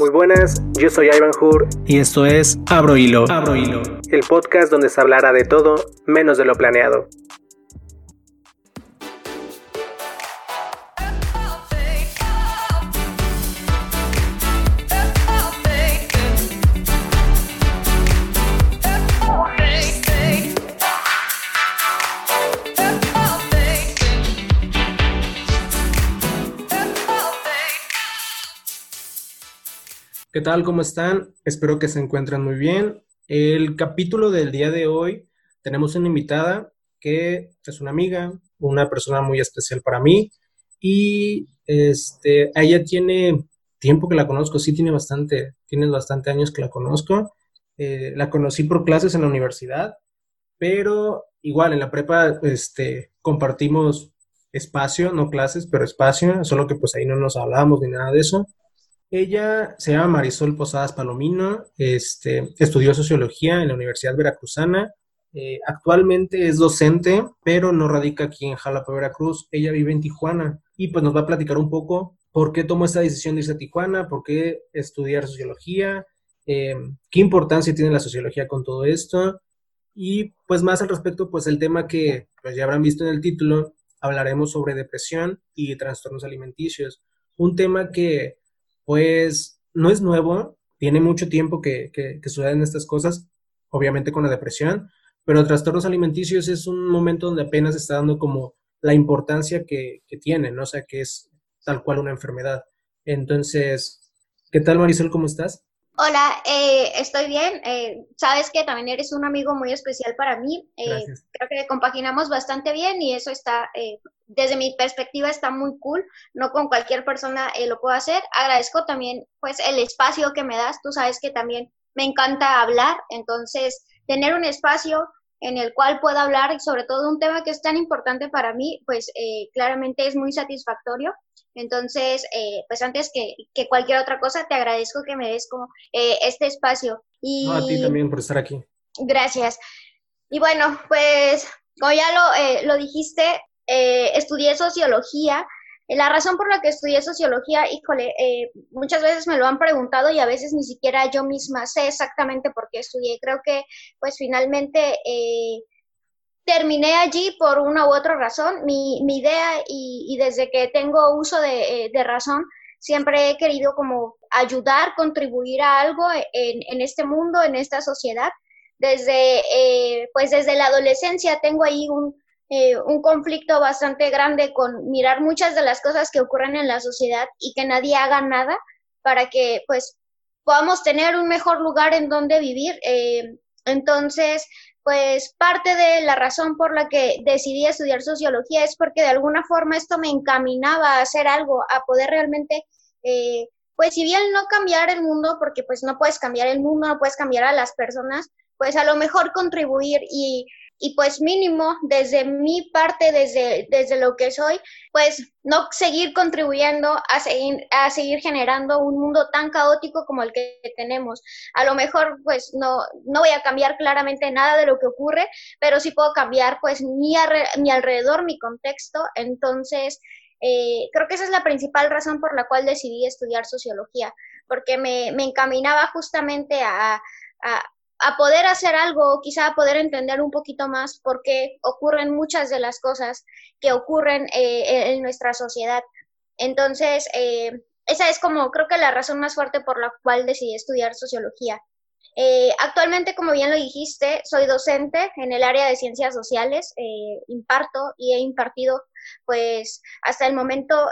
Muy buenas, yo soy Ivan Hur y esto es Abro Hilo. Abro Hilo, el podcast donde se hablará de todo menos de lo planeado. ¿Qué tal? ¿Cómo están? Espero que se encuentren muy bien. El capítulo del día de hoy tenemos una invitada que es una amiga, una persona muy especial para mí y este, ella tiene tiempo que la conozco, sí tiene bastante, tiene bastante años que la conozco. Eh, la conocí por clases en la universidad, pero igual en la prepa este, compartimos espacio, no clases, pero espacio, solo que pues ahí no nos hablábamos ni nada de eso. Ella se llama Marisol Posadas Palomino, este, estudió sociología en la Universidad Veracruzana, eh, actualmente es docente, pero no radica aquí en Jalapa, Veracruz, ella vive en Tijuana y pues nos va a platicar un poco por qué tomó esta decisión de irse a Tijuana, por qué estudiar sociología, eh, qué importancia tiene la sociología con todo esto. Y pues más al respecto, pues el tema que pues ya habrán visto en el título, hablaremos sobre depresión y trastornos alimenticios, un tema que pues no es nuevo, tiene mucho tiempo que, que, suceden estas cosas, obviamente con la depresión, pero trastornos alimenticios es un momento donde apenas está dando como la importancia que, que tiene, ¿no? O sea, que es tal cual una enfermedad. Entonces, ¿qué tal Marisol? ¿Cómo estás? Hola, eh, estoy bien. Eh, sabes que también eres un amigo muy especial para mí. Eh, creo que compaginamos bastante bien y eso está, desde mi perspectiva, está muy cool. No con cualquier persona lo puedo hacer. Agradezco también, pues, el espacio que me das. Tú sabes que también me encanta hablar, entonces tener un espacio en el cual pueda hablar sobre todo un tema que es tan importante para mí, pues claramente es muy satisfactorio. Entonces, eh, pues antes que, cualquier otra cosa, te agradezco que me des como eh, este espacio. Y... a ti también por estar aquí. Gracias. Y bueno, pues como ya lo, eh, lo dijiste, estudié sociología. La razón por la que estudié sociología, híjole, muchas veces me lo han preguntado y a veces ni siquiera yo misma sé exactamente por qué estudié. Creo que pues finalmente terminé allí por una u otra razón. Mi, idea y, desde que tengo uso de, eh, de, razón, siempre he querido como ayudar, contribuir a algo en, este mundo, en esta sociedad. Desde, eh, pues desde la adolescencia tengo ahí un, eh, un conflicto bastante grande con mirar muchas de las cosas que ocurren en la sociedad y que nadie haga nada para que pues podamos tener un mejor lugar en donde vivir. entonces, pues parte de la razón por la que decidí estudiar sociología es porque de alguna forma esto me encaminaba a hacer algo, a poder realmente, eh, pues si bien no cambiar el mundo, porque pues no puedes cambiar el mundo, no puedes cambiar a las personas, pues a lo mejor contribuir y y pues mínimo desde mi parte, desde, desde lo que soy, pues no seguir contribuyendo a seguir, a seguir generando un mundo tan caótico como el que tenemos. A lo mejor pues no, no voy a cambiar claramente nada de lo que ocurre, pero sí puedo cambiar pues mi, mi alrededor, mi contexto. Entonces, eh, creo que esa es la principal razón por la cual decidí estudiar sociología, porque me, me encaminaba justamente a, a poder hacer algo, quizá a poder entender un poquito más por qué ocurren muchas de las cosas que ocurren eh, en nuestra sociedad. Entonces, eh, esa es como creo que la razón más fuerte por la cual decidí estudiar sociología. Eh, actualmente, como bien lo dijiste, soy docente en el área de ciencias sociales, imparto y he impartido, pues, hasta el momento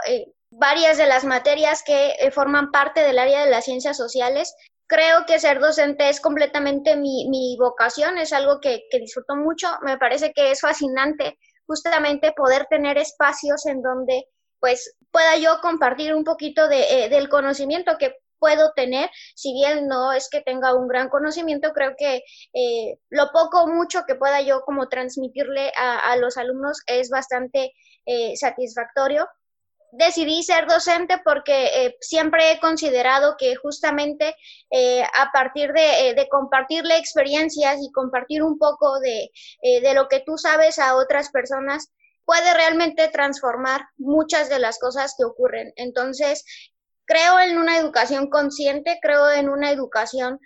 varias de las materias que forman parte del área de las ciencias sociales creo que ser docente es completamente mi, vocación, es algo que, disfruto mucho, me parece que es fascinante justamente poder tener espacios en donde pues pueda yo compartir un poquito de, eh, del conocimiento que puedo tener, si bien no es que tenga un gran conocimiento, creo que eh, lo poco o mucho que pueda yo como transmitirle a, los alumnos es bastante eh, satisfactorio decidí ser docente porque eh, siempre he considerado que justamente eh, a partir de, eh, de, compartirle experiencias y compartir un poco de, de, lo que tú sabes a otras personas puede realmente transformar muchas de las cosas que ocurren. Entonces, creo en una educación consciente, creo en una educación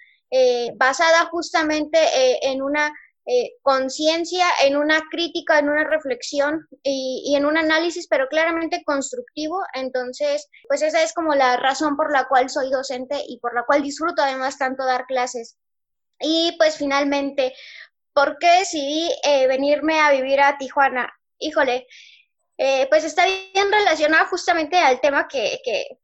basada justamente en una eh, conciencia, en una crítica, en una reflexión y, en un análisis, pero claramente constructivo. Entonces, pues esa es como la razón por la cual soy docente y por la cual disfruto además tanto dar clases. Y pues finalmente, ¿por qué decidí eh, venirme a vivir a Tijuana? Híjole, eh, pues está bien relacionado justamente al tema que,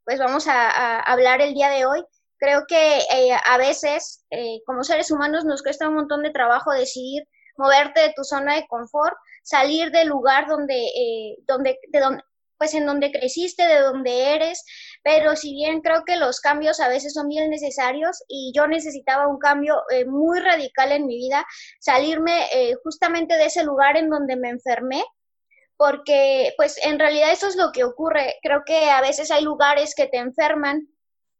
pues vamos a hablar el día de hoy Creo que eh, a veces, eh, como seres humanos, nos cuesta un montón de trabajo decidir moverte de tu zona de confort, salir del lugar donde, eh, donde, de donde, pues en donde creciste, de donde eres, pero si bien creo que los cambios a veces son bien necesarios y yo necesitaba un cambio muy radical en mi vida, salirme justamente de ese lugar en donde me enfermé, porque pues en realidad eso es lo que ocurre. Creo que a veces hay lugares que te enferman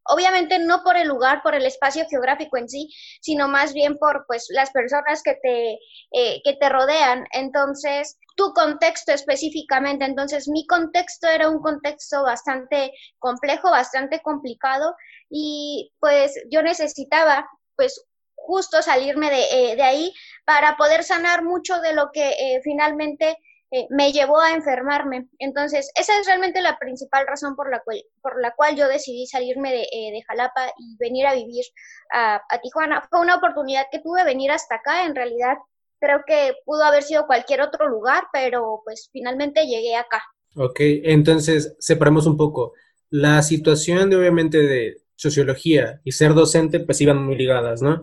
obviamente no por el lugar, por el espacio geográfico en sí, sino más bien por pues las personas que te, eh, que te rodean. Entonces, tu contexto específicamente, entonces mi contexto era un contexto bastante complejo, bastante complicado y pues yo necesitaba pues justo salirme de, eh, ahí para poder sanar mucho de lo que eh, finalmente eh, me llevó a enfermarme. Entonces, esa es realmente la principal razón por la cual, por la cual yo decidí salirme de, eh, Jalapa y venir a vivir a, a, Tijuana. Fue una oportunidad que tuve venir hasta acá. En realidad, creo que pudo haber sido cualquier otro lugar, pero pues finalmente llegué acá. Ok, entonces separamos un poco. La situación de obviamente de sociología y ser docente pues iban muy ligadas, ¿no?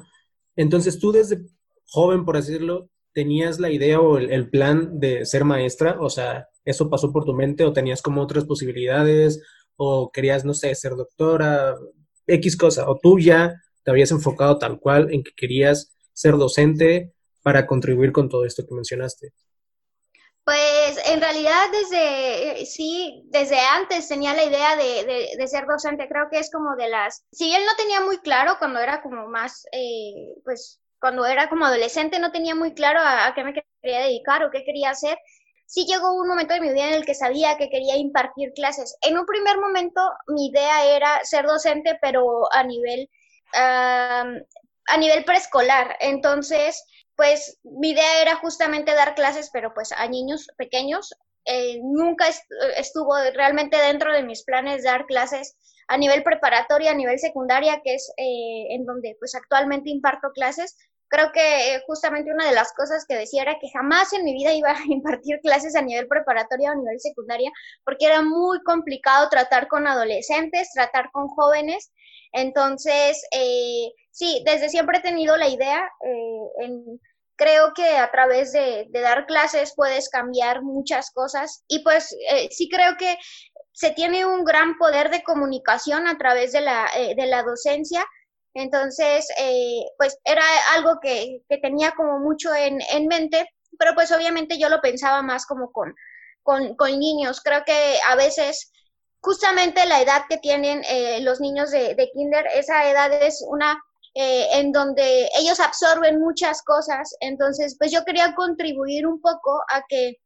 Entonces tú desde joven, por decirlo, ¿tenías la idea o el, plan de ser maestra? O sea, ¿eso pasó por tu mente o tenías como otras posibilidades? ¿O querías, no sé, ser doctora? X cosa. ¿O tú ya te habías enfocado tal cual en que querías ser docente para contribuir con todo esto que mencionaste? Pues en realidad desde, sí, desde antes tenía la idea de, de, ser docente, creo que es como de las, si él no tenía muy claro cuando era como más, eh, pues cuando era como adolescente no tenía muy claro a, qué me quería dedicar o qué quería hacer. Sí llegó un momento de mi vida en el que sabía que quería impartir clases. En un primer momento mi idea era ser docente, pero a nivel, nivel preescolar. Entonces, pues mi idea era justamente dar clases, pero pues a niños pequeños. Eh, nunca estuvo realmente dentro de mis planes dar clases a nivel preparatoria, a nivel secundaria, que es eh, en donde pues actualmente imparto clases, creo que eh, justamente una de las cosas que decía era que jamás en mi vida iba a impartir clases a nivel preparatoria o a nivel secundaria, porque era muy complicado tratar con adolescentes, tratar con jóvenes. Entonces, eh, sí, desde siempre he tenido la idea, en, creo que a través de, dar clases puedes cambiar muchas cosas y pues sí creo que se tiene un gran poder de comunicación a través de la, eh, docencia. Entonces, eh, pues era algo que, tenía como mucho en, en, mente, pero pues obviamente yo lo pensaba más como con niños. Creo que a veces justamente la edad que tienen eh, los niños de, de, kinder, esa edad es una en donde ellos absorben muchas cosas. Entonces, pues yo quería contribuir un poco a que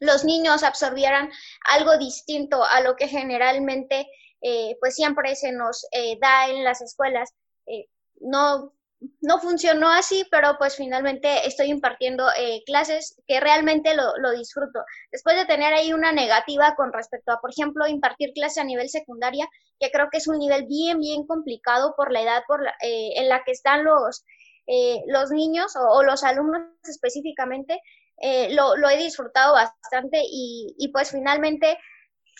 los niños absorbieran algo distinto a lo que generalmente eh, pues siempre se nos eh, da en las escuelas. Eh, no, no funcionó así, pero pues finalmente estoy impartiendo clases que realmente lo, lo, disfruto. Después de tener ahí una negativa con respecto a, por ejemplo, impartir clases a nivel secundaria, que creo que es un nivel bien, bien complicado por la edad por en la que están los, los niños o, los alumnos específicamente, eh, lo, lo, he disfrutado bastante y, y pues finalmente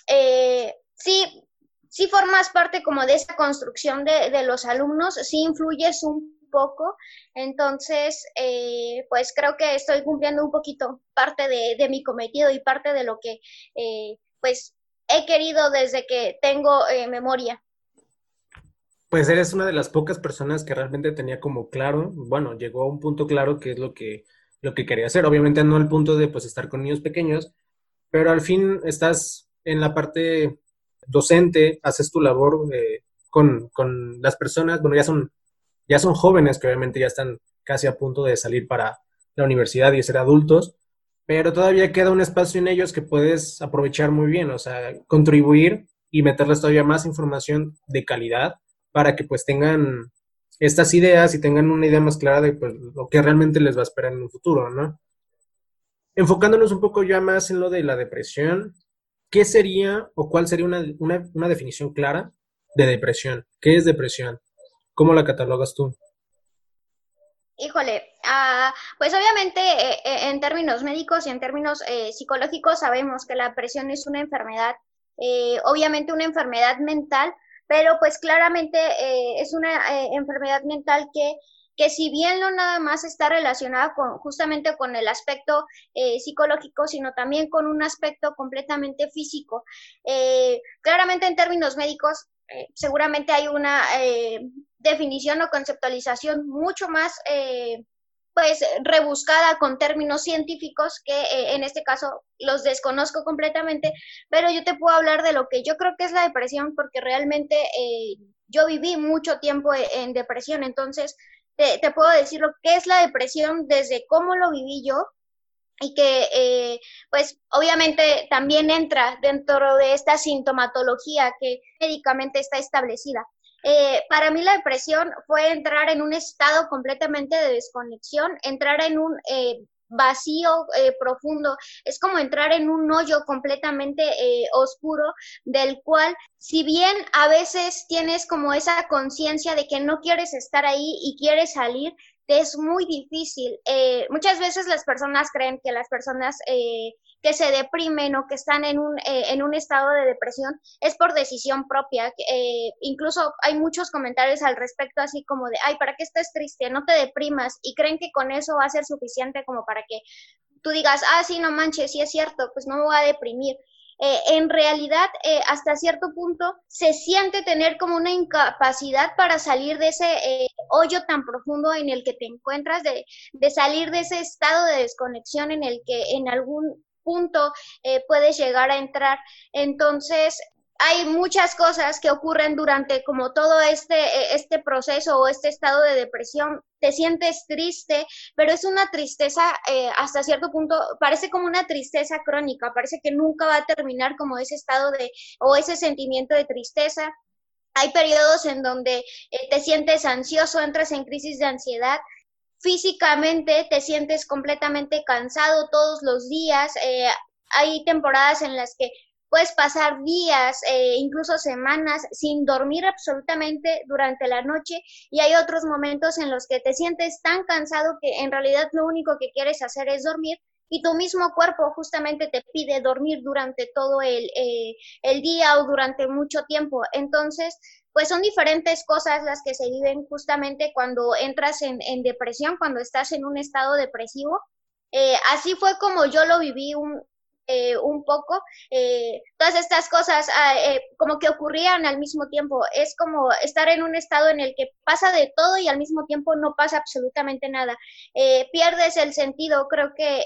eh, sí, sí formas parte como de esa construcción de, de los alumnos, sí influyes un poco, entonces eh, pues creo que estoy cumpliendo un poquito parte de, mi cometido y parte de lo que pues he querido desde que tengo memoria. Pues eres una de las pocas personas que realmente tenía como claro, bueno, llegó a un punto claro que es lo que lo que quería hacer. Obviamente no al punto de pues estar con niños pequeños, pero al fin estás en la parte docente, haces tu labor eh, con, con, las personas, bueno, ya son, ya son jóvenes que obviamente ya están casi a punto de salir para la universidad y ser adultos, pero todavía queda un espacio en ellos que puedes aprovechar muy bien, o sea, contribuir y meterles todavía más información de calidad para que pues tengan estas ideas y tengan una idea más clara de pues, lo que realmente les va a esperar en un futuro, ¿no? Enfocándonos un poco ya más en lo de la depresión, ¿qué sería o cuál sería una, una definición clara de depresión? ¿Qué es depresión? ¿Cómo la catalogas tú? Híjole, ah, pues obviamente eh, eh, en términos médicos y en términos eh, psicológicos sabemos que la depresión es una enfermedad, obviamente una enfermedad mental, pero pues claramente es una enfermedad mental que, que si bien no nada más está relacionada con, justamente con el aspecto psicológico, sino también con un aspecto completamente físico. claramente en términos médicos eh, seguramente hay una eh, definición o conceptualización mucho más eh, pues rebuscada con términos científicos que en este caso los desconozco completamente, pero yo te puedo hablar de lo que yo creo que es la depresión porque realmente yo viví mucho tiempo e, en, depresión, entonces te, puedo decir lo que es la depresión desde cómo lo viví yo y que eh, pues obviamente también entra dentro de esta sintomatología que médicamente está establecida. Eh, para mí la depresión fue entrar en un estado completamente de desconexión, entrar en un eh, vacío profundo, es como entrar en un hoyo completamente oscuro del cual, si bien a veces tienes como esa conciencia de que no quieres estar ahí y quieres salir, es muy difícil. Eh, muchas veces las personas creen que las personas eh, que se deprimen o que están en un, eh, en un estado de depresión es por decisión propia. incluso hay muchos comentarios al respecto, así como de, ay, ¿para qué estás triste? No te deprimas. Y creen que con eso va a ser suficiente como para que tú digas, ah, sí, no manches, sí es cierto, pues no me voy a deprimir. Eh, en realidad eh, hasta cierto punto se siente tener como una incapacidad para salir de ese eh, hoyo tan profundo en el que te encuentras, de, de, salir de ese estado de desconexión en el que en algún punto puedes llegar a entrar. Entonces, hay muchas cosas que ocurren durante como todo este, e, este proceso o este estado de depresión. Te sientes triste, pero es una tristeza eh, hasta cierto punto, parece como una tristeza crónica, parece que nunca va a terminar como ese estado de o ese sentimiento de tristeza. Hay periodos en donde eh, te sientes ansioso, entras en crisis de ansiedad, físicamente te sientes completamente cansado todos los días. Eh, hay temporadas en las que Puedes pasar días, eh, incluso semanas sin dormir absolutamente durante la noche y hay otros momentos en los que te sientes tan cansado que en realidad lo único que quieres hacer es dormir y tu mismo cuerpo justamente te pide dormir durante todo el, eh, el día o durante mucho tiempo. Entonces, pues son diferentes cosas las que se viven justamente cuando entras en, en depresión, cuando estás en un estado depresivo. Eh, así fue como yo lo viví un, eh, un poco, eh, todas estas cosas ah, eh, como que ocurrían al mismo tiempo. Es como estar en un estado en el que pasa de todo y al mismo tiempo no pasa absolutamente nada. pierdes el sentido, creo que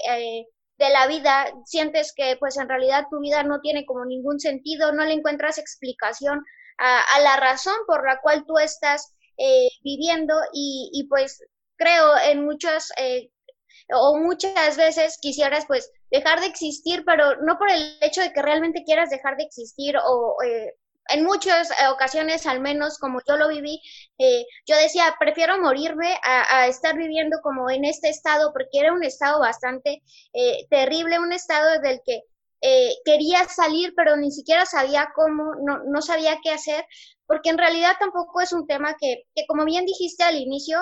de la vida, sientes que pues en realidad tu vida no tiene como ningún sentido, no le encuentras explicación a, la razón por la cual tú estás viviendo y, y, pues creo en muchos o muchas veces quisieras pues dejar de existir, pero no por el hecho de que realmente quieras dejar de existir o eh, en muchas ocasiones, al menos como yo lo viví, eh, yo decía, prefiero morirme a, estar viviendo como en este estado, porque era un estado bastante eh, terrible, un estado del que quería salir, pero ni siquiera sabía cómo, no, no, sabía qué hacer, porque en realidad tampoco es un tema que, que como bien dijiste al inicio,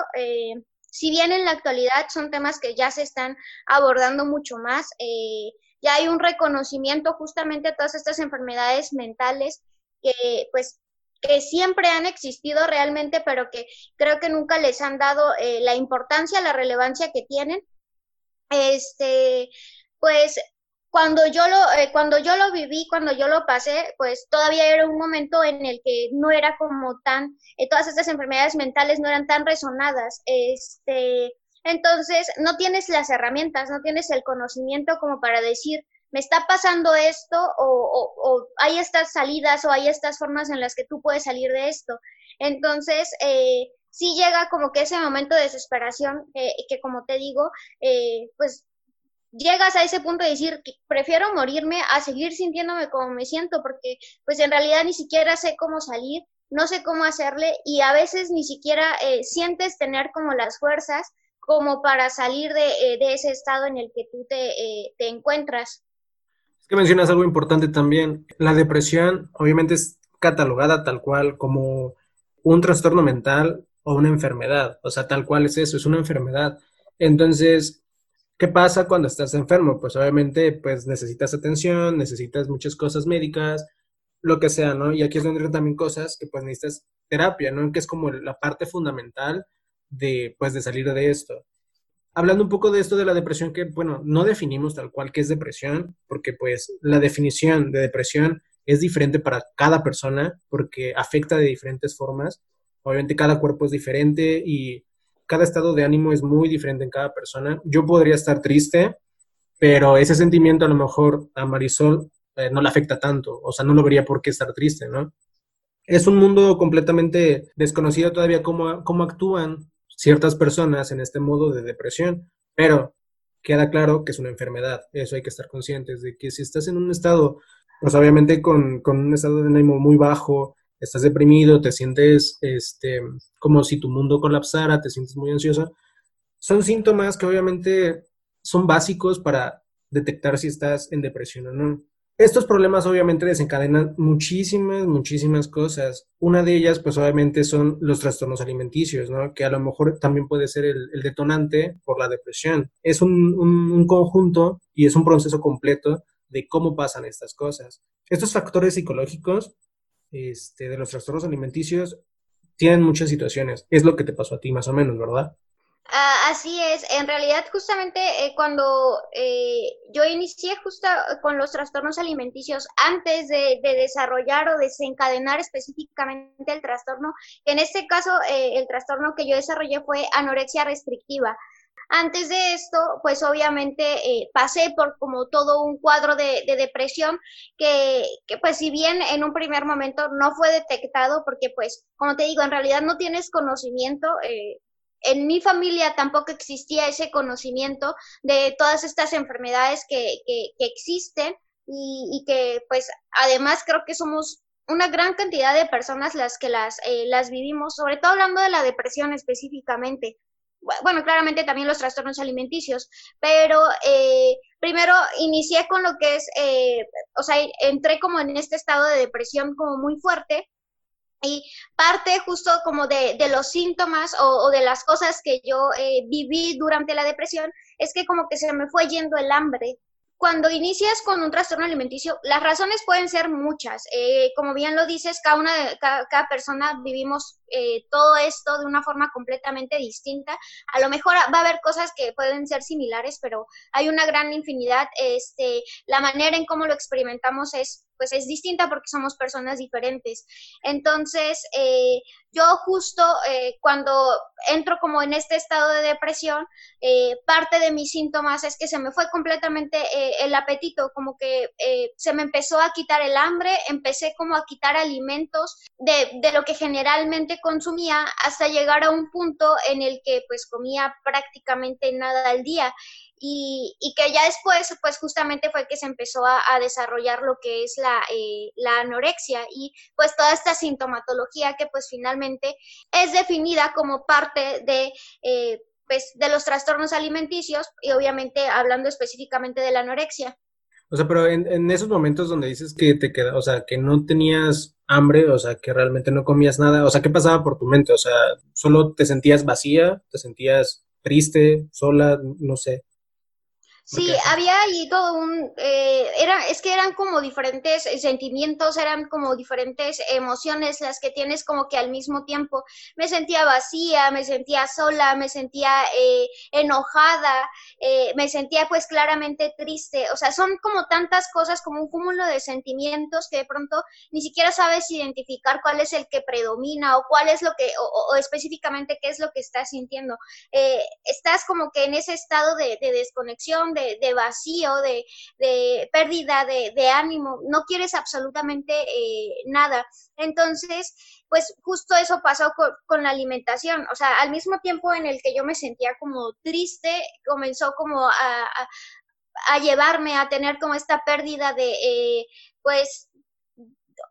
si bien en la actualidad son temas que ya se están abordando mucho más, eh, ya hay un reconocimiento justamente a todas estas enfermedades mentales que pues que siempre han existido realmente, pero que creo que nunca les han dado eh, la importancia, la relevancia que tienen. Este, pues cuando yo lo eh, cuando yo lo viví cuando yo lo pasé pues todavía era un momento en el que no era como tan eh, todas estas enfermedades mentales no eran tan resonadas este entonces no tienes las herramientas no tienes el conocimiento como para decir me está pasando esto o, o, hay estas salidas o hay estas formas en las que tú puedes salir de esto. Entonces eh, sí llega como que ese momento de desesperación eh, que como te digo, eh, pues llegas a ese punto de decir prefiero morirme a seguir sintiéndome como me siento, porque pues en realidad ni siquiera sé cómo salir, no sé cómo hacerle y a veces ni siquiera eh, sientes tener como las fuerzas como para salir de, eh, de ese estado en el que tú te, eh, te encuentras. Es que mencionas algo importante también. La depresión obviamente es catalogada tal cual como un trastorno mental o una enfermedad. O sea, tal cual es eso, es una enfermedad. Entonces, ¿qué pasa cuando estás enfermo? Pues obviamente, pues necesitas atención, necesitas muchas cosas médicas, lo que sea, ¿no? Y aquí es donde entran también cosas que pues necesitas terapia, ¿no? Que es como la parte fundamental de, pues, de salir de esto. Hablando un poco de esto de la depresión, que, bueno, no definimos tal cual que es depresión, porque pues la definición de depresión es diferente para cada persona, porque afecta de diferentes formas. Obviamente cada cuerpo es diferente y cada estado de ánimo es muy diferente en cada persona. Yo podría estar triste, pero ese sentimiento a lo mejor a Marisol eh, no le afecta tanto, o sea, no lo vería por qué estar triste, ¿no? Es un mundo completamente desconocido todavía cómo, cómo actúan ciertas personas en este modo de depresión, pero queda claro que es una enfermedad, eso hay que estar conscientes de que si estás en un estado, pues obviamente con, un estado de ánimo muy bajo, estás deprimido, te sientes este, como si tu mundo colapsara, te sientes muy ansioso, son síntomas que obviamente son básicos para detectar si estás en depresión o no. Estos problemas obviamente desencadenan muchísimas, muchísimas cosas. Una de ellas, pues obviamente son los trastornos alimenticios, ¿no? Que a lo mejor también puede ser el, detonante por la depresión. Es un, conjunto y es un proceso completo de cómo pasan estas cosas. Estos factores psicológicos este, de los trastornos alimenticios tienen muchas situaciones. Es lo que te pasó a ti más o menos, ¿verdad? Ah, así es, en realidad justamente eh, cuando eh, yo inicié justo con los trastornos alimenticios antes de, desarrollar o desencadenar específicamente el trastorno, en este caso eh, el trastorno que yo desarrollé fue anorexia restrictiva. Antes de esto, pues obviamente pasé por como todo un cuadro de, depresión que, que, pues si bien en un primer momento no fue detectado porque pues como te digo, en realidad no tienes conocimiento, en mi familia tampoco existía ese conocimiento de todas estas enfermedades que, que, existen y, que pues además creo que somos una gran cantidad de personas las que las, eh, las vivimos, sobre todo hablando de la depresión específicamente. Bueno, claramente también los trastornos alimenticios, pero eh, primero inicié con lo que es, eh, o sea, entré como en este estado de depresión como muy fuerte y parte justo como de, los síntomas o, de las cosas que yo eh, viví durante la depresión es que como que se me fue yendo el hambre. Cuando inicias con un trastorno alimenticio, las razones pueden ser muchas. Eh, como bien lo dices, cada, una, cada, persona vivimos eh, todo esto de una forma completamente distinta. A lo mejor va a haber cosas que pueden ser similares, pero hay una gran infinidad. Este, la manera en cómo lo experimentamos es pues es distinta porque somos personas diferentes. Entonces, eh, yo justo eh, cuando entro como en este estado de depresión, eh, parte de mis síntomas es que se me fue completamente el apetito, como que se me empezó a quitar el hambre, empecé como a quitar alimentos de, de lo que generalmente consumía hasta llegar a un punto en el que pues comía prácticamente nada al día y, y, que ya después, pues justamente fue que se empezó a, desarrollar lo que es la, eh, la, anorexia y pues toda esta sintomatología que pues finalmente es definida como parte de... Eh, pues, de los trastornos alimenticios y obviamente hablando específicamente de la anorexia. O sea, pero en, en, esos momentos donde dices que te queda, o sea, que no tenías hambre, o sea, que realmente no comías nada, o sea, ¿qué pasaba por tu mente? O sea, ¿solo te sentías vacía? ¿Te sentías triste, sola? No sé. Sí, había ahí todo un, eh, era, es que eran como diferentes sentimientos, eran como diferentes emociones las que tienes como que al mismo tiempo. Me sentía vacía, me sentía sola, me sentía eh, enojada, eh, me sentía pues claramente triste. O sea, son como tantas cosas, como un cúmulo de sentimientos que de pronto ni siquiera sabes identificar cuál es el que predomina o cuál es lo que, o, específicamente qué es lo que estás sintiendo. Eh, estás como que en ese estado de, de desconexión de, vacío, de, pérdida de, ánimo, no quieres absolutamente eh, nada. Entonces, pues justo eso pasó con, la alimentación, o sea, al mismo tiempo en el que yo me sentía como triste, comenzó como a, llevarme a tener como esta pérdida de, eh, pues,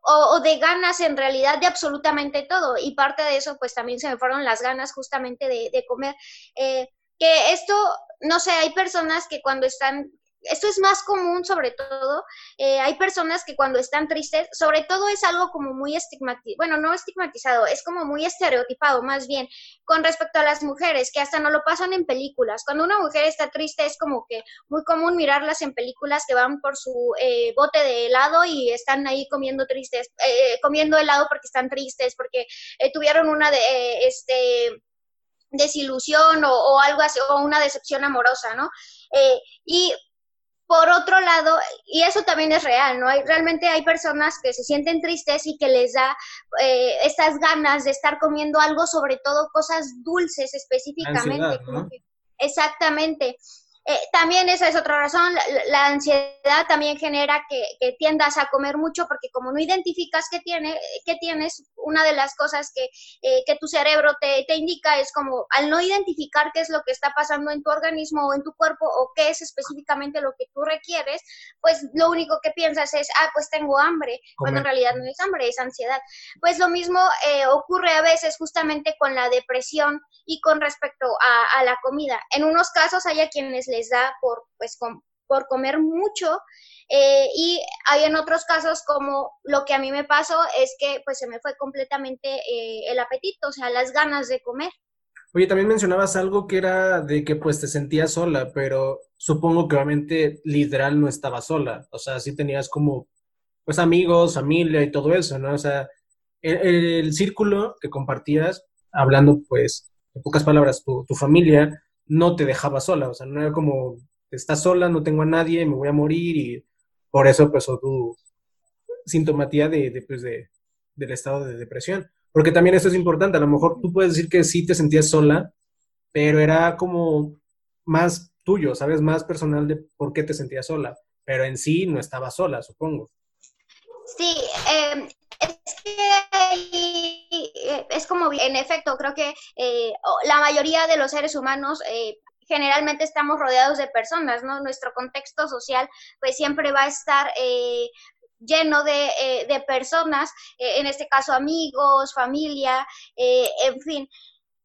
o, de ganas en realidad de absolutamente todo. Y parte de eso, pues también se me fueron las ganas justamente de, de comer. Eh, que esto, no sé, hay personas que cuando están esto es más común sobre todo, eh, hay personas que cuando están tristes, sobre todo es algo como muy estigmatizado, bueno, no estigmatizado, es como muy estereotipado más bien con respecto a las mujeres, que hasta no lo pasan en películas. Cuando una mujer está triste es como que muy común mirarlas en películas que van por su eh, bote de helado y están ahí comiendo tristes, eh, comiendo helado porque están tristes, porque tuvieron una de, este desilusión o, algo así, o una decepción amorosa, ¿no? y por otro lado, y eso también es real, ¿no? Hay, realmente hay personas que se sienten tristes y que les da eh, estas ganas de estar comiendo algo, sobre todo cosas dulces específicamente. exactamente. Eh, también esa es otra razón, la, ansiedad también genera que, tiendas a comer mucho porque como no identificas qué, tiene, qué tienes, una de las cosas que, eh, que tu cerebro te, te, indica es como al no identificar qué es lo que está pasando en tu organismo o en tu cuerpo o qué es específicamente lo que tú requieres, pues lo único que piensas es, ah, pues tengo hambre, cuando en realidad no es hambre, es ansiedad. Pues lo mismo eh, ocurre a veces justamente con la depresión y con respecto a, a la comida. En unos casos hay a quienes les da por, pues, por comer mucho. Eh, y hay en otros casos como lo que a mí me pasó es que pues se me fue completamente eh, el apetito, o sea, las ganas de comer. Oye, también mencionabas algo que era de que pues te sentías sola, pero supongo que obviamente literal no estaba sola, o sea, sí tenías como pues amigos, familia y todo eso, ¿no? O sea, el, círculo que compartías, hablando pues en pocas palabras, tu familia, no te dejaba sola, o sea, no era como, estás sola, no tengo a nadie, me voy a morir y por eso empezó tu sintomatía de, pues de, del estado de depresión. Porque también eso es importante, a lo mejor tú puedes decir que sí te sentías sola, pero era como más tuyo, ¿sabes? Más personal de por qué te sentías sola, pero en sí no estaba sola, supongo. Sí, eh, es que eh, es como, en efecto, creo que eh, la mayoría de los seres humanos eh, generalmente estamos rodeados de personas, ¿no? Nuestro contexto social pues siempre va a estar lleno de, de personas, en este caso amigos, familia, en fin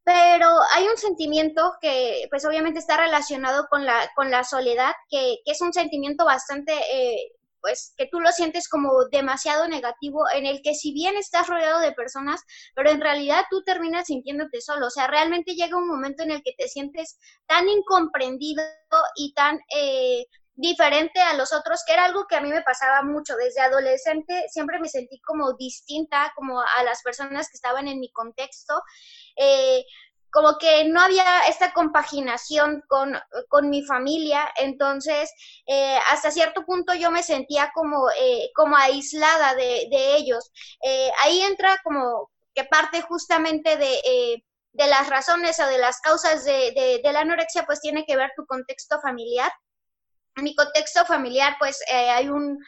pero hay un sentimiento que pues obviamente está relacionado con la, con la soledad, que, que es un sentimiento bastante pues que tú lo sientes como demasiado negativo, en el que si bien estás rodeado de personas, pero en realidad tú terminas sintiéndote solo, o sea, realmente llega un momento en el que te sientes tan incomprendido y tan eh, diferente a los otros, que era algo que a mí me pasaba mucho desde adolescente, siempre me sentí como distinta como a las personas que estaban en mi contexto. Eh, como que no había esta compaginación con, con mi familia, entonces eh, hasta cierto punto yo me sentía como, eh, como aislada de, de ellos. Eh, ahí entra como que parte justamente de, de, las razones o de las causas de, de, la anorexia, pues tiene que ver tu contexto familiar. En mi contexto familiar, pues hay un,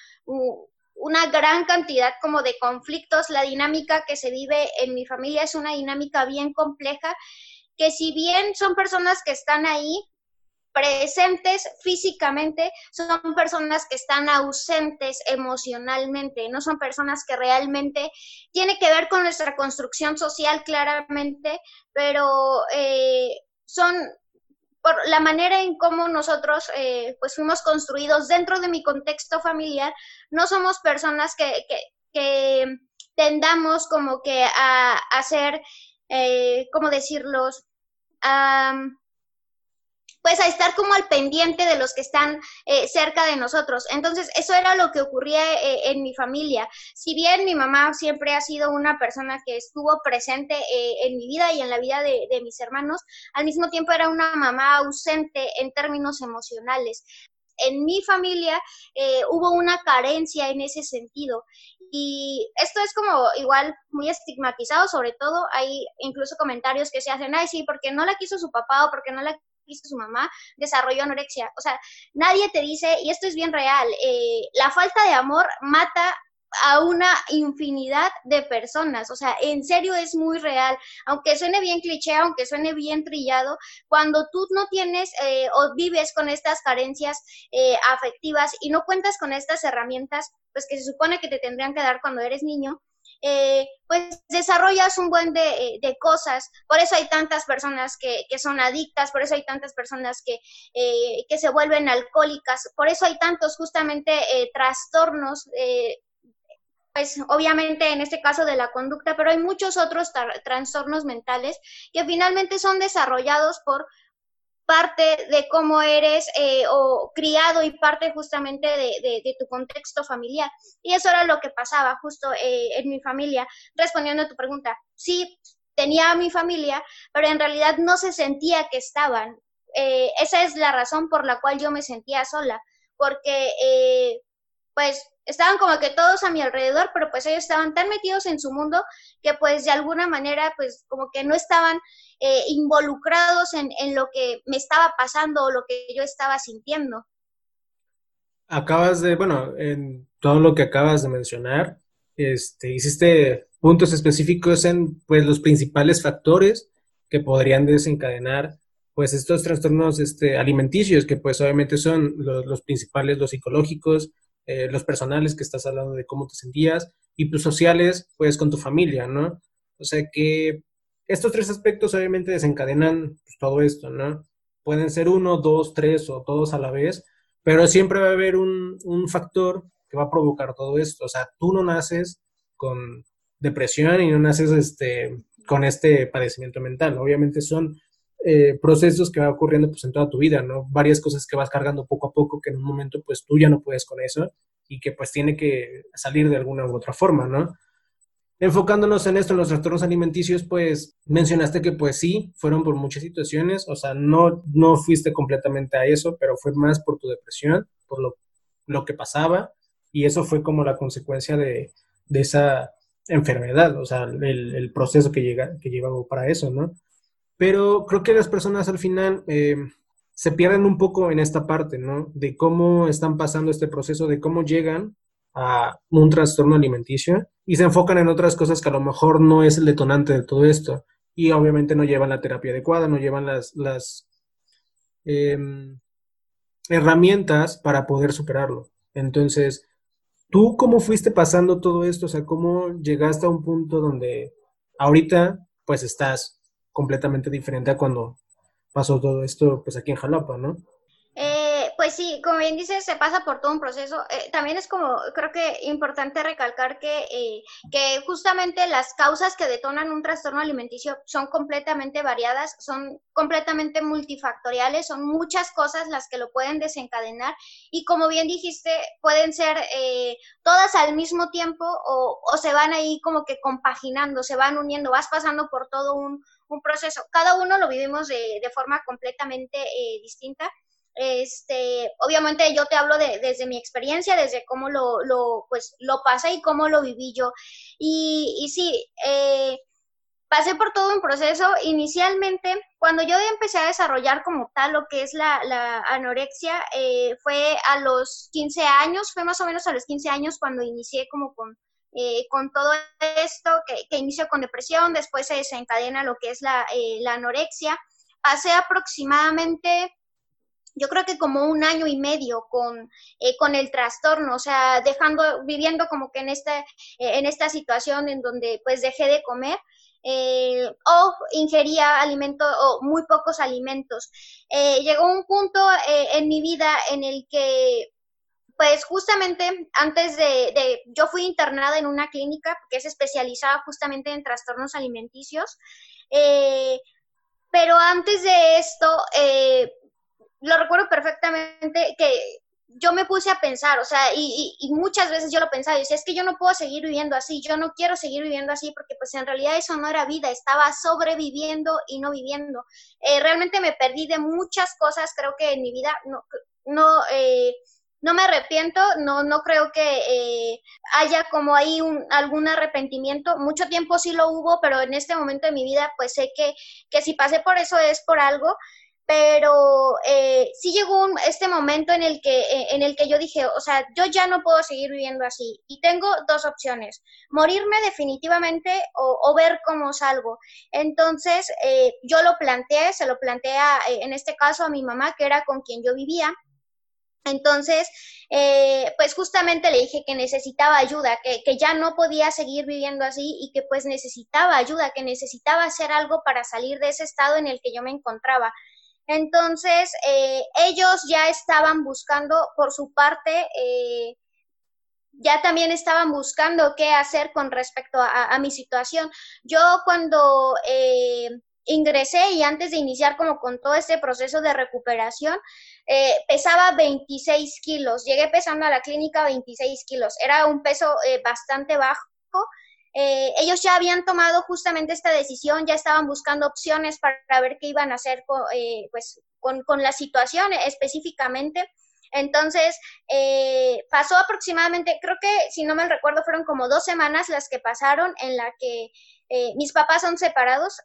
una gran cantidad como de conflictos. La dinámica que se vive en mi familia es una dinámica bien compleja que si bien son personas que están ahí presentes físicamente, son personas que están ausentes emocionalmente, no son personas que realmente tiene que ver con nuestra construcción social claramente, pero eh, son por la manera en cómo nosotros eh, pues fuimos construidos dentro de mi contexto familiar, no somos personas que, que, tendamos como que a, hacer ser eh, ¿cómo decirlos? Pues a estar como al pendiente de los que están eh, cerca de nosotros. Entonces, eso era lo que ocurría eh, en mi familia. Si bien mi mamá siempre ha sido una persona que estuvo presente eh, en mi vida y en la vida de, de, mis hermanos, al mismo tiempo era una mamá ausente en términos emocionales. En mi familia hubo una carencia en ese sentido y esto es como igual muy estigmatizado, sobre todo hay incluso comentarios que se hacen, ay, sí, porque no la quiso su papá o porque no la quiso su mamá, desarrolló anorexia. O sea, nadie te dice, y esto es bien real, eh, la falta de amor mata a una infinidad de personas. O sea, en serio es muy real. Aunque suene bien cliché, aunque suene bien trillado, cuando tú no tienes eh, o vives con estas carencias eh, afectivas y no cuentas con estas herramientas, pues que se supone que te tendrían que dar cuando eres niño, eh, pues desarrollas un buen de, de, cosas. Por eso hay tantas personas que, que, son adictas, por eso hay tantas personas que, que se vuelven alcohólicas, por eso hay tantos justamente trastornos pues obviamente en este caso de la conducta, pero hay muchos otros trastornos mentales que finalmente son desarrollados por parte de cómo eres eh, o criado y parte justamente de, tu contexto familiar. Y eso era lo que pasaba justo eh, en mi familia, respondiendo a tu pregunta. Sí, tenía mi familia, pero en realidad no se sentía que estaban. Eh, esa es la razón por la cual yo me sentía sola, porque pues estaban como que todos a mi alrededor, pero pues ellos estaban tan metidos en su mundo que pues de alguna manera pues como que no estaban eh, involucrados en, en, lo que me estaba pasando o lo que yo estaba sintiendo. Acabas de, bueno, en todo lo que acabas de mencionar, este, hiciste puntos específicos en pues los principales factores que podrían desencadenar pues estos trastornos este, alimenticios, que pues obviamente son los, los principales, los psicológicos, eh, los personales que estás hablando de cómo te sentías y tus sociales, pues con tu familia, ¿no? O sea que estos tres aspectos obviamente desencadenan pues, todo esto, ¿no? Pueden ser uno, dos, tres o todos a la vez, pero siempre va a haber un, factor que va a provocar todo esto. O sea, tú no naces con depresión y no naces este, con este padecimiento mental. Obviamente son eh, procesos que va ocurriendo pues en toda tu vida, ¿no? Varias cosas que vas cargando poco a poco que en un momento pues tú ya no puedes con eso y que pues tiene que salir de alguna u otra forma, ¿no? Enfocándonos en esto, en los trastornos alimenticios, pues mencionaste que pues sí, fueron por muchas situaciones, o sea, no, no fuiste completamente a eso, pero fue más por tu depresión, por lo, lo que pasaba, y eso fue como la consecuencia de, de esa enfermedad, o sea, el, el proceso que, llega, que llevaba para eso, ¿no? Pero creo que las personas al final eh, se pierden un poco en esta parte, ¿no? De cómo están pasando este proceso, de cómo llegan a un trastorno alimenticio y se enfocan en otras cosas que a lo mejor no es el detonante de todo esto. Y obviamente no llevan la terapia adecuada, no llevan las, las em, herramientas para poder superarlo. Entonces, ¿tú cómo fuiste pasando todo esto? O sea, ¿cómo llegaste a un punto donde ahorita pues estás completamente diferente a cuando pasó todo esto pues aquí en Jalapa, ¿no? Eh, pues sí, como bien dices, se pasa por todo un proceso. Eh, también es como, creo que importante recalcar que, eh, que justamente las causas que detonan un trastorno alimenticio son completamente variadas, son completamente multifactoriales, son muchas cosas las que lo pueden desencadenar y como bien dijiste, pueden ser todas al mismo tiempo o, se van ahí como que compaginando, se van uniendo, vas pasando por todo un un proceso. Cada uno lo vivimos de, de forma completamente eh, distinta. Este, obviamente yo te hablo de, desde mi experiencia, desde cómo lo, lo, pues, lo pasé y cómo lo viví yo. Y, y sí, eh, pasé por todo un proceso. Inicialmente, cuando yo empecé a desarrollar como tal lo que es la, anorexia, eh, fue a los 15 años, fue más o menos a los 15 años cuando inicié como con eh, con todo esto que, que, inició con depresión, después se desencadena lo que es la, la anorexia. Pasé aproximadamente yo creo que como un año y medio con, eh, con el trastorno, o sea, dejando, viviendo como que en esta, en esta situación en donde pues dejé de comer o ingería alimentos o muy pocos alimentos. llegó un punto en mi vida en el que pues justamente antes de, yo fui internada en una clínica que es especializada justamente en trastornos alimenticios, eh, pero antes de esto, eh, lo recuerdo perfectamente que yo me puse a pensar, o sea, y, muchas veces yo lo pensaba, y decía, es que yo no puedo seguir viviendo así, yo no quiero seguir viviendo así, porque pues en realidad eso no era vida, estaba sobreviviendo y no viviendo. Eh, realmente me perdí de muchas cosas, creo que en mi vida, no, no no me arrepiento, no, no creo que eh, haya como ahí un, algún arrepentimiento. Mucho tiempo sí lo hubo, pero en este momento de mi vida pues sé que, que si pasé por eso es por algo. Pero eh, sí llegó este momento en el, que, eh, en el que yo dije, o sea, yo ya no puedo seguir viviendo así y tengo dos opciones, morirme definitivamente o, ver cómo salgo. Entonces, eh, yo lo planteé, se lo planteé en este caso a mi mamá, que era con quien yo vivía. Entonces, pues justamente le dije que necesitaba ayuda, que, que, ya no podía seguir viviendo así y que pues necesitaba ayuda, que necesitaba hacer algo para salir de ese estado en el que yo me encontraba. Entonces, eh, ellos ya estaban buscando, por su parte, eh, ya también estaban buscando qué hacer con respecto a, mi situación. Yo cuando eh, ingresé y antes de iniciar como con todo este proceso de recuperación, pesaba 26 kilos. Llegué pesando a la clínica 26 kilos. Era un peso bastante bajo eh, ellos ya habían tomado justamente esta decisión, ya estaban buscando opciones para ver qué iban a hacer con, eh, pues, con, la situación específicamente. Entonces, eh, pasó aproximadamente, creo que si no me recuerdo, fueron como dos semanas las que pasaron en la que mis papás son separados.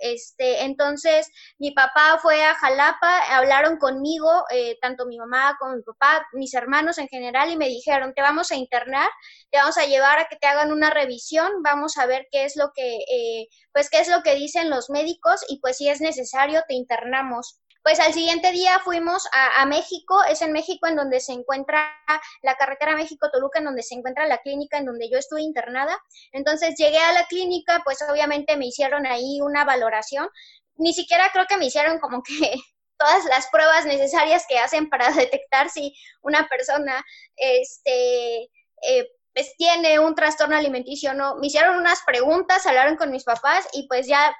Este, entonces, mi papá fue a Jalapa, hablaron conmigo, eh, tanto mi mamá como mi papá, mis hermanos en general, y me dijeron, te vamos a internar, te vamos a llevar a que te hagan una revisión, vamos a ver qué es lo que, eh, pues, qué es lo que dicen los médicos, y pues si es necesario, te internamos. Pues al siguiente día fuimos a, México, es en México en donde se encuentra la carretera México-Toluca, en donde se encuentra la clínica en donde yo estuve internada. Entonces llegué a la clínica, pues obviamente me hicieron ahí una valoración. Ni siquiera creo que me hicieron como que todas las pruebas necesarias que hacen para detectar si una persona este, eh, pues tiene un trastorno alimenticio no. Me hicieron unas preguntas, hablaron con mis papás y pues ya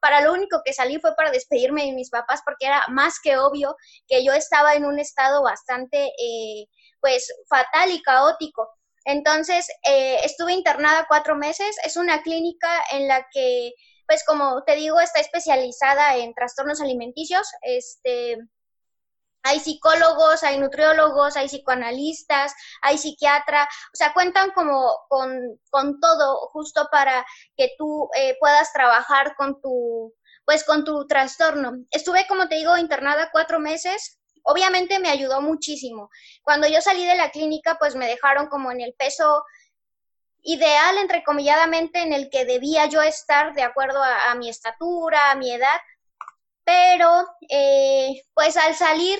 para lo único que salí fue para despedirme de mis papás porque era más que obvio que yo estaba en un estado bastante eh, pues fatal y caótico. Entonces eh, estuve internada cuatro meses. Es una clínica en la que pues como te digo está especializada en trastornos alimenticios. Este hay psicólogos, hay nutriólogos, hay psicoanalistas, hay psiquiatra, o sea, cuentan como con, con todo justo para que tú eh, puedas trabajar con tu, pues con tu trastorno. Estuve, como te digo, internada cuatro meses. Obviamente me ayudó muchísimo. Cuando yo salí de la clínica, pues me dejaron como en el peso ideal, entrecomilladamente, en el que debía yo estar de acuerdo a, mi estatura, a mi edad, pero eh, pues al salir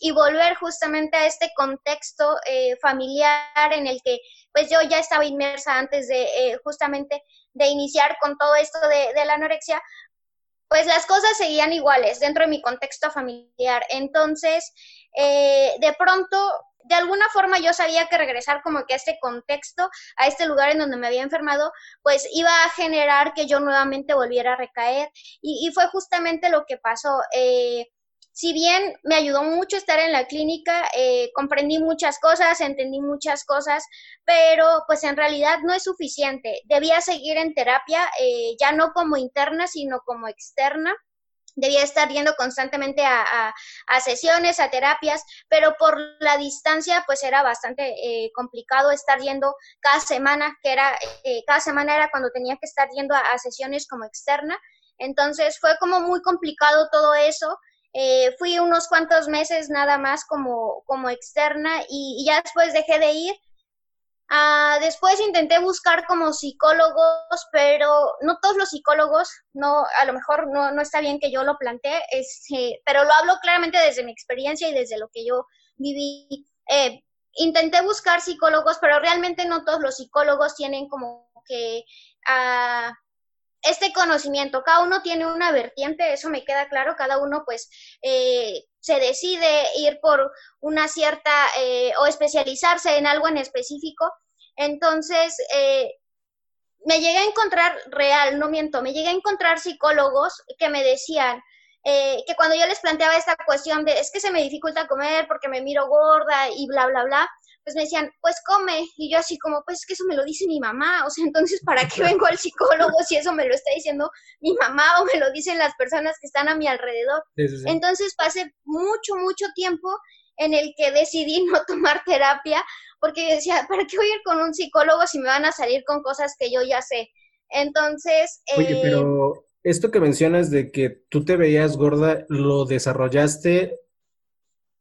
y volver justamente a este contexto eh, familiar en el que pues yo ya estaba inmersa antes de eh, justamente de iniciar con todo esto de, de la anorexia, pues las cosas seguían iguales dentro de mi contexto familiar. Entonces, de pronto de alguna forma yo sabía que regresar como que a este contexto, a este lugar en donde me había enfermado, pues iba a generar que yo nuevamente volviera a recaer. Y, fue justamente lo que pasó. Eh, si bien me ayudó mucho estar en la clínica, eh, comprendí muchas cosas, entendí muchas cosas, pero pues en realidad no es suficiente. Debía seguir en terapia, eh, ya no como interna, sino como externa debía estar yendo constantemente a, sesiones, a terapias, pero por la distancia pues era bastante eh, complicado estar yendo cada semana, que era, cada semana era cuando tenía que estar yendo a, sesiones como externa, entonces fue como muy complicado todo eso. Eh, fui unos cuantos meses nada más como, como externa y ya después dejé de ir Ah, después intenté buscar como psicólogos, pero no todos los psicólogos, no, a lo mejor no, no está bien que yo lo plantee, este, pero lo hablo claramente desde mi experiencia y desde lo que yo viví. Eh, intenté buscar psicólogos, pero realmente no todos los psicólogos tienen como que ah, este conocimiento. Cada uno tiene una vertiente, eso me queda claro, cada uno pues eh, se decide ir por una cierta eh, o especializarse en algo en específico. Entonces, eh, me llegué a encontrar real, no miento, me llegué a encontrar psicólogos que me decían eh, que cuando yo les planteaba esta cuestión de es que se me dificulta comer porque me miro gorda y bla, bla, bla, pues me decían, pues come. Y yo así como, pues es que eso me lo dice mi mamá. O sea, entonces, ¿para qué vengo al psicólogo si eso me lo está diciendo mi mamá o me lo dicen las personas que están a mi alrededor? Entonces pasé mucho, mucho tiempo en el que decidí no tomar terapia porque decía, ¿para qué voy a ir con un psicólogo si me van a salir con cosas que yo ya sé? Entonces... Oye, pero esto que mencionas de que tú te veías gorda, ¿lo desarrollaste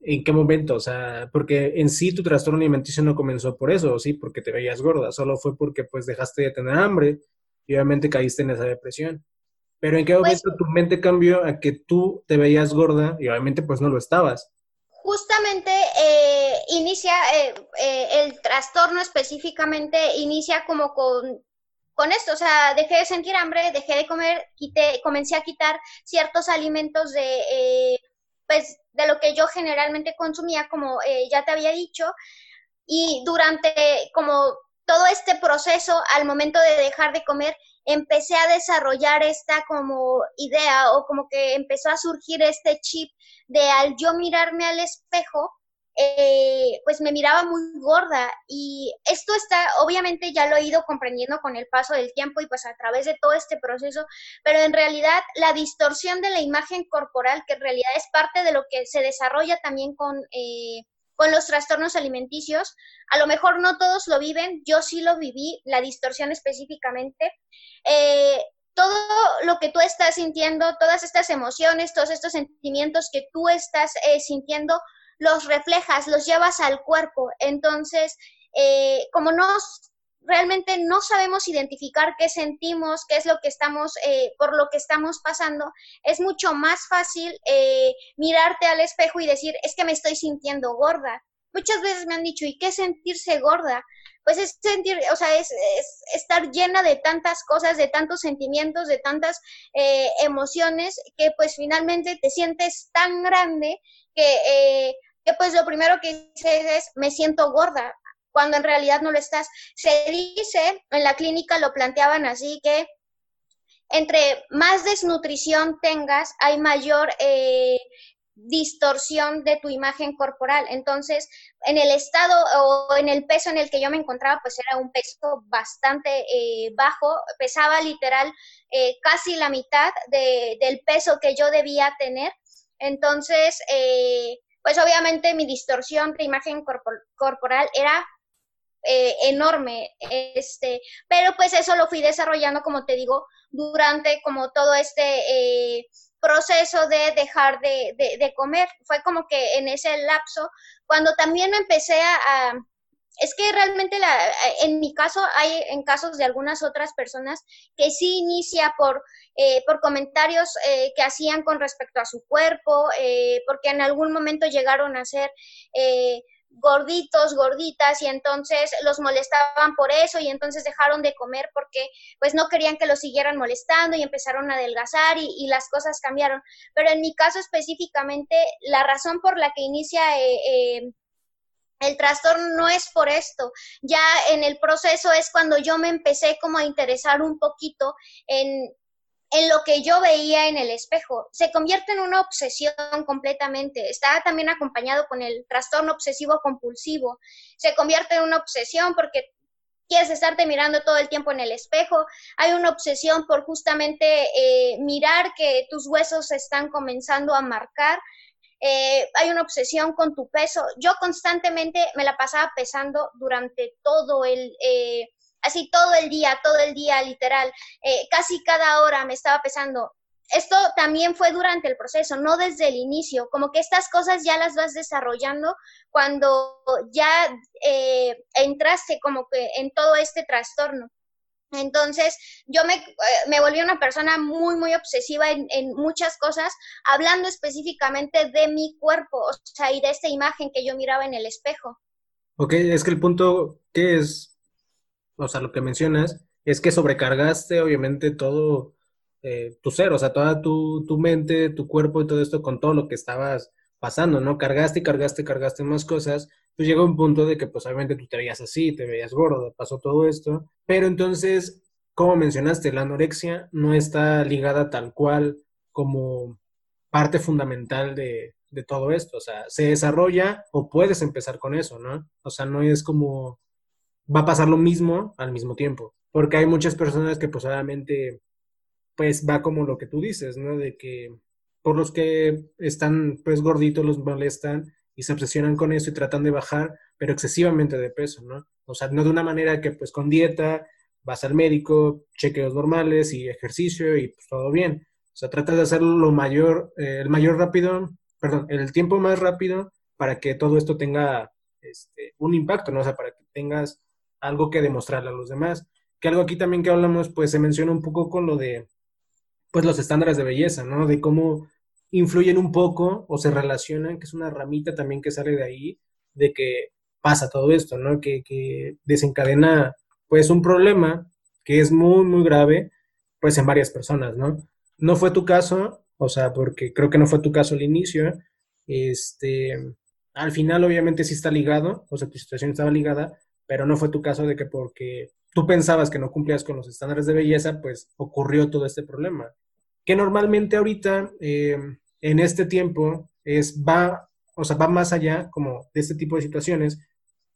en qué momento? O sea, porque en sí tu trastorno alimenticio no comenzó por eso, ¿sí? Porque te veías gorda, solo fue porque pues dejaste de tener hambre y obviamente caíste en esa depresión. Pero ¿en qué pues momento tu mente cambió a que tú te veías gorda y obviamente pues no lo estabas? Justamente eh, inicia eh, eh, el trastorno específicamente, inicia como con con esto, o sea, dejé de sentir hambre, dejé de comer, quité, comencé a quitar ciertos alimentos de, eh, pues, de lo que yo generalmente consumía, como eh, ya te había dicho, y durante como todo este proceso, al momento de dejar de comer, empecé a desarrollar esta como idea o como que empezó a surgir este chip de al yo mirarme al espejo, eh, pues me miraba muy gorda y esto está, obviamente ya lo he ido comprendiendo con el paso del tiempo y pues a través de todo este proceso, pero en realidad la distorsión de la imagen corporal, que en realidad es parte de lo que se desarrolla también con... Eh, con los trastornos alimenticios. A lo mejor no todos lo viven, yo sí lo viví, la distorsión específicamente. Eh, todo lo que tú estás sintiendo, todas estas emociones, todos estos sentimientos que tú estás sintiendo, los reflejas, los llevas al cuerpo. Entonces, eh, como no realmente no sabemos identificar qué sentimos, qué es lo que estamos, eh, por lo que estamos pasando, es mucho más fácil eh, mirarte al espejo y decir, es que me estoy sintiendo gorda. Muchas veces me han dicho, ¿y qué sentirse gorda? Pues es sentir, o sea, es, estar llena de tantas cosas, de tantos sentimientos, de tantas emociones, que pues finalmente te sientes tan grande que pues lo primero que dices es, me siento gorda, cuando en realidad no lo estás. Se dice, en la clínica lo planteaban así, que entre más desnutrición tengas, hay mayor eh, distorsión de tu imagen corporal. Entonces, en el estado o en el peso en el que yo me encontraba, pues era un peso bastante eh, bajo, pesaba literal eh, casi la mitad del peso que yo debía tener. Entonces, pues obviamente mi distorsión de imagen corporal era eh, enorme, este, pero pues eso lo fui desarrollando, como te digo, durante como todo este eh, proceso de dejar de, comer. Fue como que en ese lapso, cuando también empecé a, es que realmente la, en mi caso hay en casos de algunas otras personas que sí inicia por, eh, por comentarios eh, que hacían con respecto a su cuerpo, eh, porque en algún momento llegaron a ser gorditos, gorditas y entonces los molestaban por eso y entonces dejaron de comer porque pues no querían que los siguieran molestando y empezaron a adelgazar y, y las cosas cambiaron. Pero en mi caso específicamente, la razón por la que inicia el trastorno no es por esto. Ya en el proceso es cuando yo me empecé como a interesar un poquito en, en lo que yo veía en el espejo. Se convierte en una obsesión completamente. Está también acompañado con el trastorno obsesivo compulsivo. Se convierte en una obsesión porque quieres estarte mirando todo el tiempo en el espejo. Hay una obsesión por justamente eh, mirar que tus huesos están comenzando a marcar. Eh, hay una obsesión con tu peso. Yo constantemente me la pasaba pesando durante todo el, eh, así todo el día, todo el día, literal, eh, casi cada hora me estaba pesando. Esto también fue durante el proceso, no desde el inicio, como que estas cosas ya las vas desarrollando cuando ya entraste como que en todo este trastorno. Entonces, yo me, eh, me, volví una persona muy, muy obsesiva en, en, muchas cosas, hablando específicamente de mi cuerpo, o sea, y de esta imagen que yo miraba en el espejo. Ok, es que el punto que es, o sea, lo que mencionas, es que sobrecargaste obviamente todo eh, tu ser, o sea, toda tu, tu mente, tu cuerpo y todo esto con todo lo que estabas pasando, ¿no? Cargaste y cargaste, cargaste más cosas. Pues llegó un punto de que, pues obviamente tú te veías así, te veías gordo, pasó todo esto. Pero entonces, como mencionaste, la anorexia no está ligada tal cual como parte fundamental de, de todo esto. O sea, se desarrolla o puedes empezar con eso, ¿no? O sea, no es como va a pasar lo mismo al mismo tiempo. Porque hay muchas personas que, pues, obviamente, pues va como lo que tú dices, ¿no? De que por los que están pues gorditos los molestan y se obsesionan con eso y tratan de bajar, pero excesivamente de peso, ¿no? O sea, no de una manera que pues con dieta vas al médico, chequeos normales y ejercicio y pues todo bien. O sea, tratas de hacerlo lo mayor, eh, el mayor rápido, perdón, el tiempo más rápido para que todo esto tenga este, un impacto, ¿no? O sea, para que tengas algo que demostrarle a los demás. Que algo aquí también que hablamos, pues se menciona un poco con lo de, pues los estándares de belleza, ¿no? De cómo influyen un poco o se relacionan, que es una ramita también que sale de ahí, de que pasa todo esto, ¿no? Que, que desencadena, pues, un problema que es muy, muy grave, pues, en varias personas, ¿no? No fue tu caso, o sea, porque creo que no fue tu caso al inicio, este, al final obviamente sí está ligado, o sea, tu situación estaba ligada, pero no fue tu caso de que porque tú pensabas que no cumplías con los estándares de belleza, pues ocurrió todo este problema. Que normalmente ahorita, eh, en este tiempo, es, va, o sea, va más allá como de este tipo de situaciones,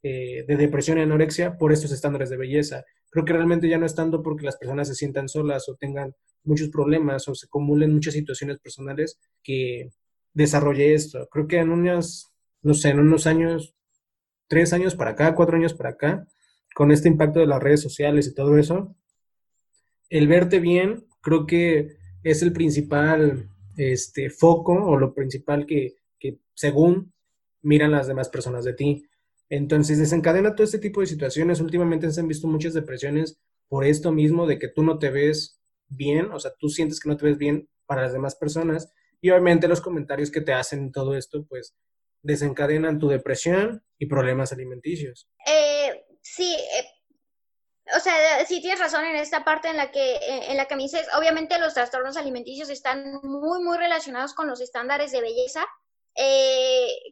eh, de depresión y anorexia, por estos estándares de belleza. Creo que realmente ya no es tanto porque las personas se sientan solas o tengan muchos problemas o se acumulen muchas situaciones personales que desarrolle esto. Creo que en unas, no sé, en unos años, tres años para acá, cuatro años para acá, con este impacto de las redes sociales y todo eso, el verte bien creo que es el principal este, foco o lo principal que, que según miran las demás personas de ti. Entonces desencadena todo este tipo de situaciones. Últimamente se han visto muchas depresiones por esto mismo de que tú no te ves bien, o sea, tú sientes que no te ves bien para las demás personas y obviamente los comentarios que te hacen todo esto, pues desencadenan tu depresión y problemas alimenticios. Eh, sí, eh, o sea, sí tienes razón en esta parte en la que eh, en la que me dices, obviamente los trastornos alimenticios están muy muy relacionados con los estándares de belleza.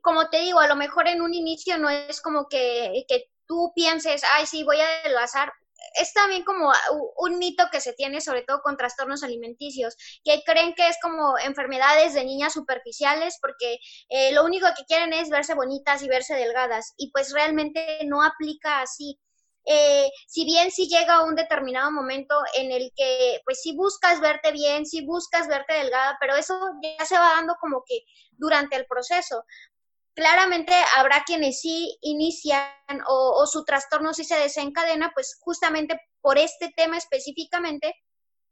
como te digo, a lo mejor en un inicio no es como que, que tú pienses, ay, sí, voy a adelgazar, es también como un mito que se tiene, sobre todo con trastornos alimenticios, que creen que es como enfermedades de niñas superficiales porque eh, lo único que quieren es verse bonitas y verse delgadas y pues realmente no aplica así. Eh, si bien si llega un determinado momento en el que pues si buscas verte bien, si buscas verte delgada, pero eso ya se va dando como que durante el proceso. Claramente habrá quienes sí inician o, su trastorno sí se desencadena, pues justamente por este tema específicamente,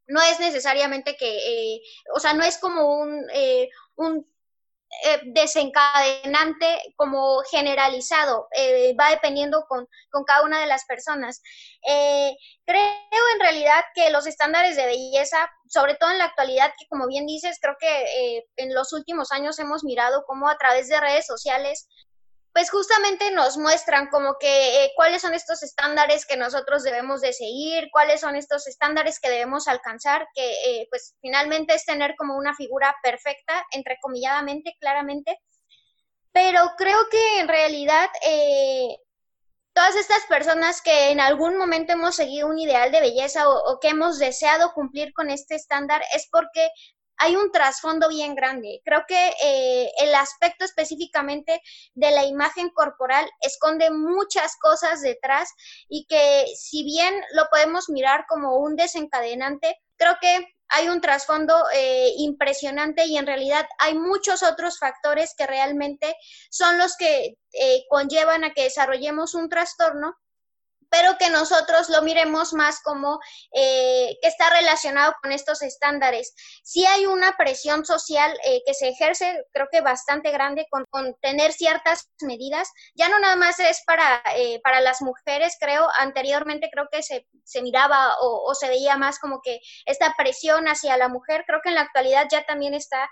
no es necesariamente que, eh, o sea, no es como un, eh, un eh, desencadenante como generalizado, eh, va dependiendo con, con, cada una de las personas. Eh, creo en realidad que los estándares de belleza, sobre todo en la actualidad, que como bien dices, creo que en los últimos años hemos mirado cómo a través de redes sociales pues justamente nos muestran como que eh, cuáles son estos estándares que nosotros debemos de seguir, cuáles son estos estándares que debemos alcanzar, que eh, pues finalmente es tener como una figura perfecta, entrecomilladamente, claramente. Pero creo que en realidad eh, todas estas personas que en algún momento hemos seguido un ideal de belleza o, o que hemos deseado cumplir con este estándar es porque hay un trasfondo bien grande. Creo que eh, el aspecto específicamente de la imagen corporal esconde muchas cosas detrás y que si bien lo podemos mirar como un desencadenante, creo que hay un trasfondo eh, impresionante y en realidad hay muchos otros factores que realmente son los que eh, conllevan a que desarrollemos un trastorno pero que nosotros lo miremos más como eh, que está relacionado con estos estándares. Sí hay una presión social eh, que se ejerce, creo que bastante grande, con, tener ciertas medidas. Ya no nada más es para, eh, para las mujeres, creo, anteriormente creo que se, se miraba o, se veía más como que esta presión hacia la mujer, creo que en la actualidad ya también está,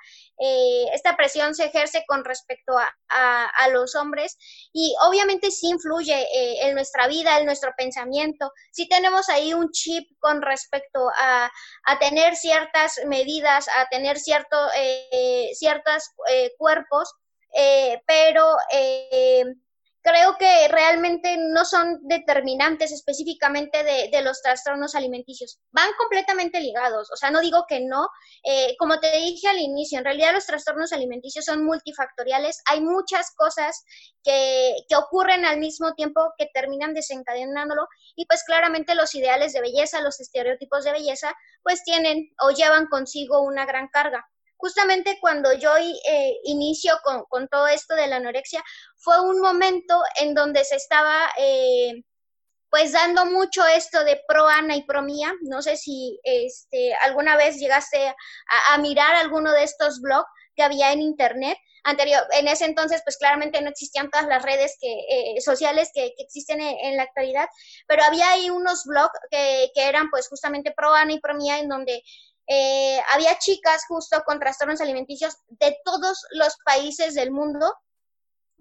esta presión se ejerce con respecto a, a, a los hombres y obviamente sí influye en nuestra vida, en nuestro pensamiento, si tenemos ahí un chip con respecto a, tener ciertas medidas, a tener cierto, eh, ciertos eh, cuerpos, eh, pero creo que realmente no son determinantes específicamente de, los trastornos alimenticios. Van completamente ligados, o sea, no digo que no. Eh, como te dije al inicio, en realidad los trastornos alimenticios son multifactoriales. Hay muchas cosas que, que ocurren al mismo tiempo que terminan desencadenándolo y pues claramente los ideales de belleza, los estereotipos de belleza, pues tienen o llevan consigo una gran carga justamente cuando yo eh, inicio con, todo esto de la anorexia, fue un momento en donde se estaba, eh, pues dando mucho esto de pro Ana y pro Mía. No sé si este, alguna vez llegaste a, mirar alguno de estos blogs que había en internet. Anterior, en ese entonces, pues claramente no existían todas las redes que, eh, sociales que, existen en, la actualidad, pero había ahí unos blogs que, que eran pues justamente pro Ana y pro Mía, en donde eh, había chicas justo con trastornos alimenticios de todos los países del mundo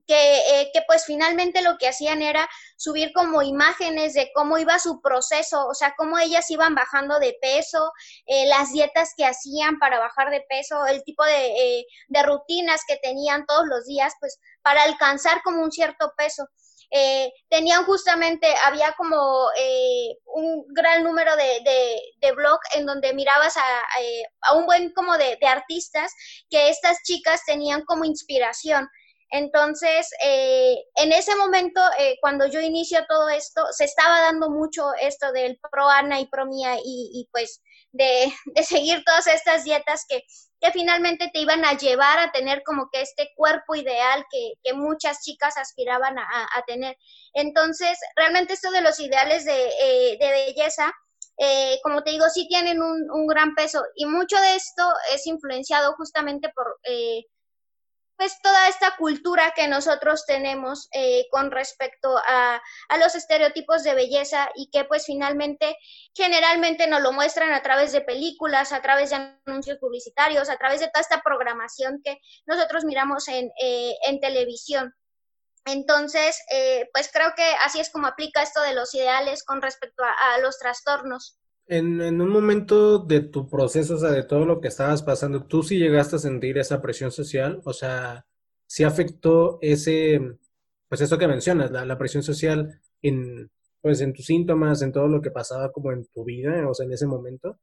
que, eh, que, pues finalmente lo que hacían era subir como imágenes de cómo iba su proceso, o sea, cómo ellas iban bajando de peso, eh, las dietas que hacían para bajar de peso, el tipo de, de, rutinas que tenían todos los días, pues para alcanzar como un cierto peso. Eh, tenían justamente, había como eh, un gran número de, de, blog en donde mirabas a, eh, a un buen como de, de, artistas que estas chicas tenían como inspiración. Entonces, en ese momento, cuando yo inicio todo esto, se estaba dando mucho esto del pro Ana y pro Mía y, y pues de, de, seguir todas estas dietas que que finalmente te iban a llevar a tener como que este cuerpo ideal que, que muchas chicas aspiraban a, tener. Entonces, realmente esto de los ideales de, eh, de belleza, eh, como te digo, sí tienen un, un, gran peso y mucho de esto es influenciado justamente por eh, pues toda esta cultura que nosotros tenemos eh, con respecto a, a, los estereotipos de belleza y que pues finalmente generalmente nos lo muestran a través de películas, a través de anuncios publicitarios, a través de toda esta programación que nosotros miramos en, eh, en televisión. Entonces, eh, pues creo que así es como aplica esto de los ideales con respecto a, a los trastornos. En, en, un momento de tu proceso, o sea, de todo lo que estabas pasando, ¿tú sí llegaste a sentir esa presión social? O sea, ¿sí afectó ese, pues eso que mencionas, la, presión social en, pues en tus síntomas, en todo lo que pasaba como en tu vida, o sea, en ese momento?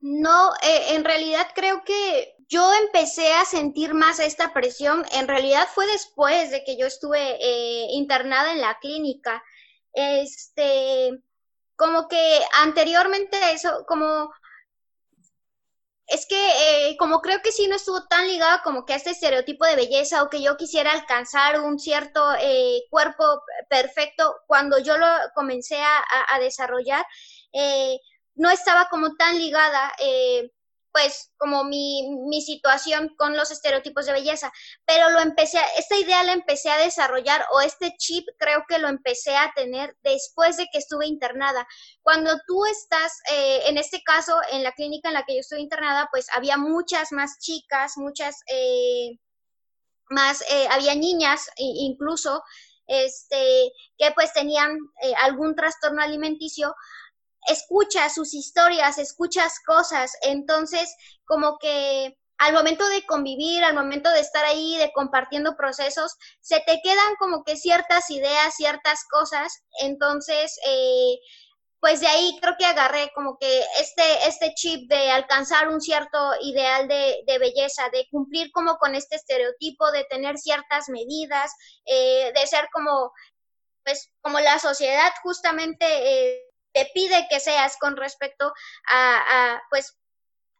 No, eh, en realidad creo que yo empecé a sentir más esta presión, en realidad fue después de que yo estuve eh, internada en la clínica. Este, como que anteriormente eso, como es que eh, como creo que sí no estuvo tan ligado como que a este estereotipo de belleza o que yo quisiera alcanzar un cierto eh, cuerpo perfecto cuando yo lo comencé a, a desarrollar, eh, no estaba como tan ligada pues como mi, mi, situación con los estereotipos de belleza, pero lo empecé, a, esta idea la empecé a desarrollar o este chip creo que lo empecé a tener después de que estuve internada. Cuando tú estás, eh, en este caso, en la clínica en la que yo estuve internada, pues había muchas más chicas, muchas eh, más, eh, había niñas incluso, este, que pues tenían algún trastorno alimenticio, escuchas sus historias, escuchas cosas, entonces como que al momento de convivir, al momento de estar ahí, de compartiendo procesos, se te quedan como que ciertas ideas, ciertas cosas, entonces, eh, pues de ahí creo que agarré como que este, este chip de alcanzar un cierto ideal de, belleza, de cumplir como con este estereotipo, de tener ciertas medidas, eh, de ser como, pues, como la sociedad justamente eh, te pide que seas con respecto a, pues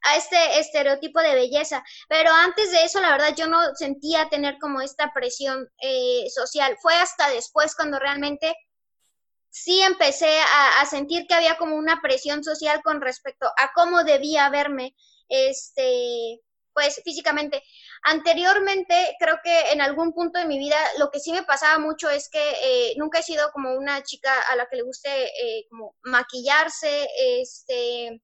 a este estereotipo de belleza. Pero antes de eso, la verdad, yo no sentía tener como esta presión eh, social. Fue hasta después cuando realmente sí empecé a, a, sentir que había como una presión social con respecto a cómo debía verme, este, pues físicamente. Anteriormente, creo que en algún punto de mi vida, lo que sí me pasaba mucho es que eh, nunca he sido como una chica a la que le guste eh, como maquillarse, este,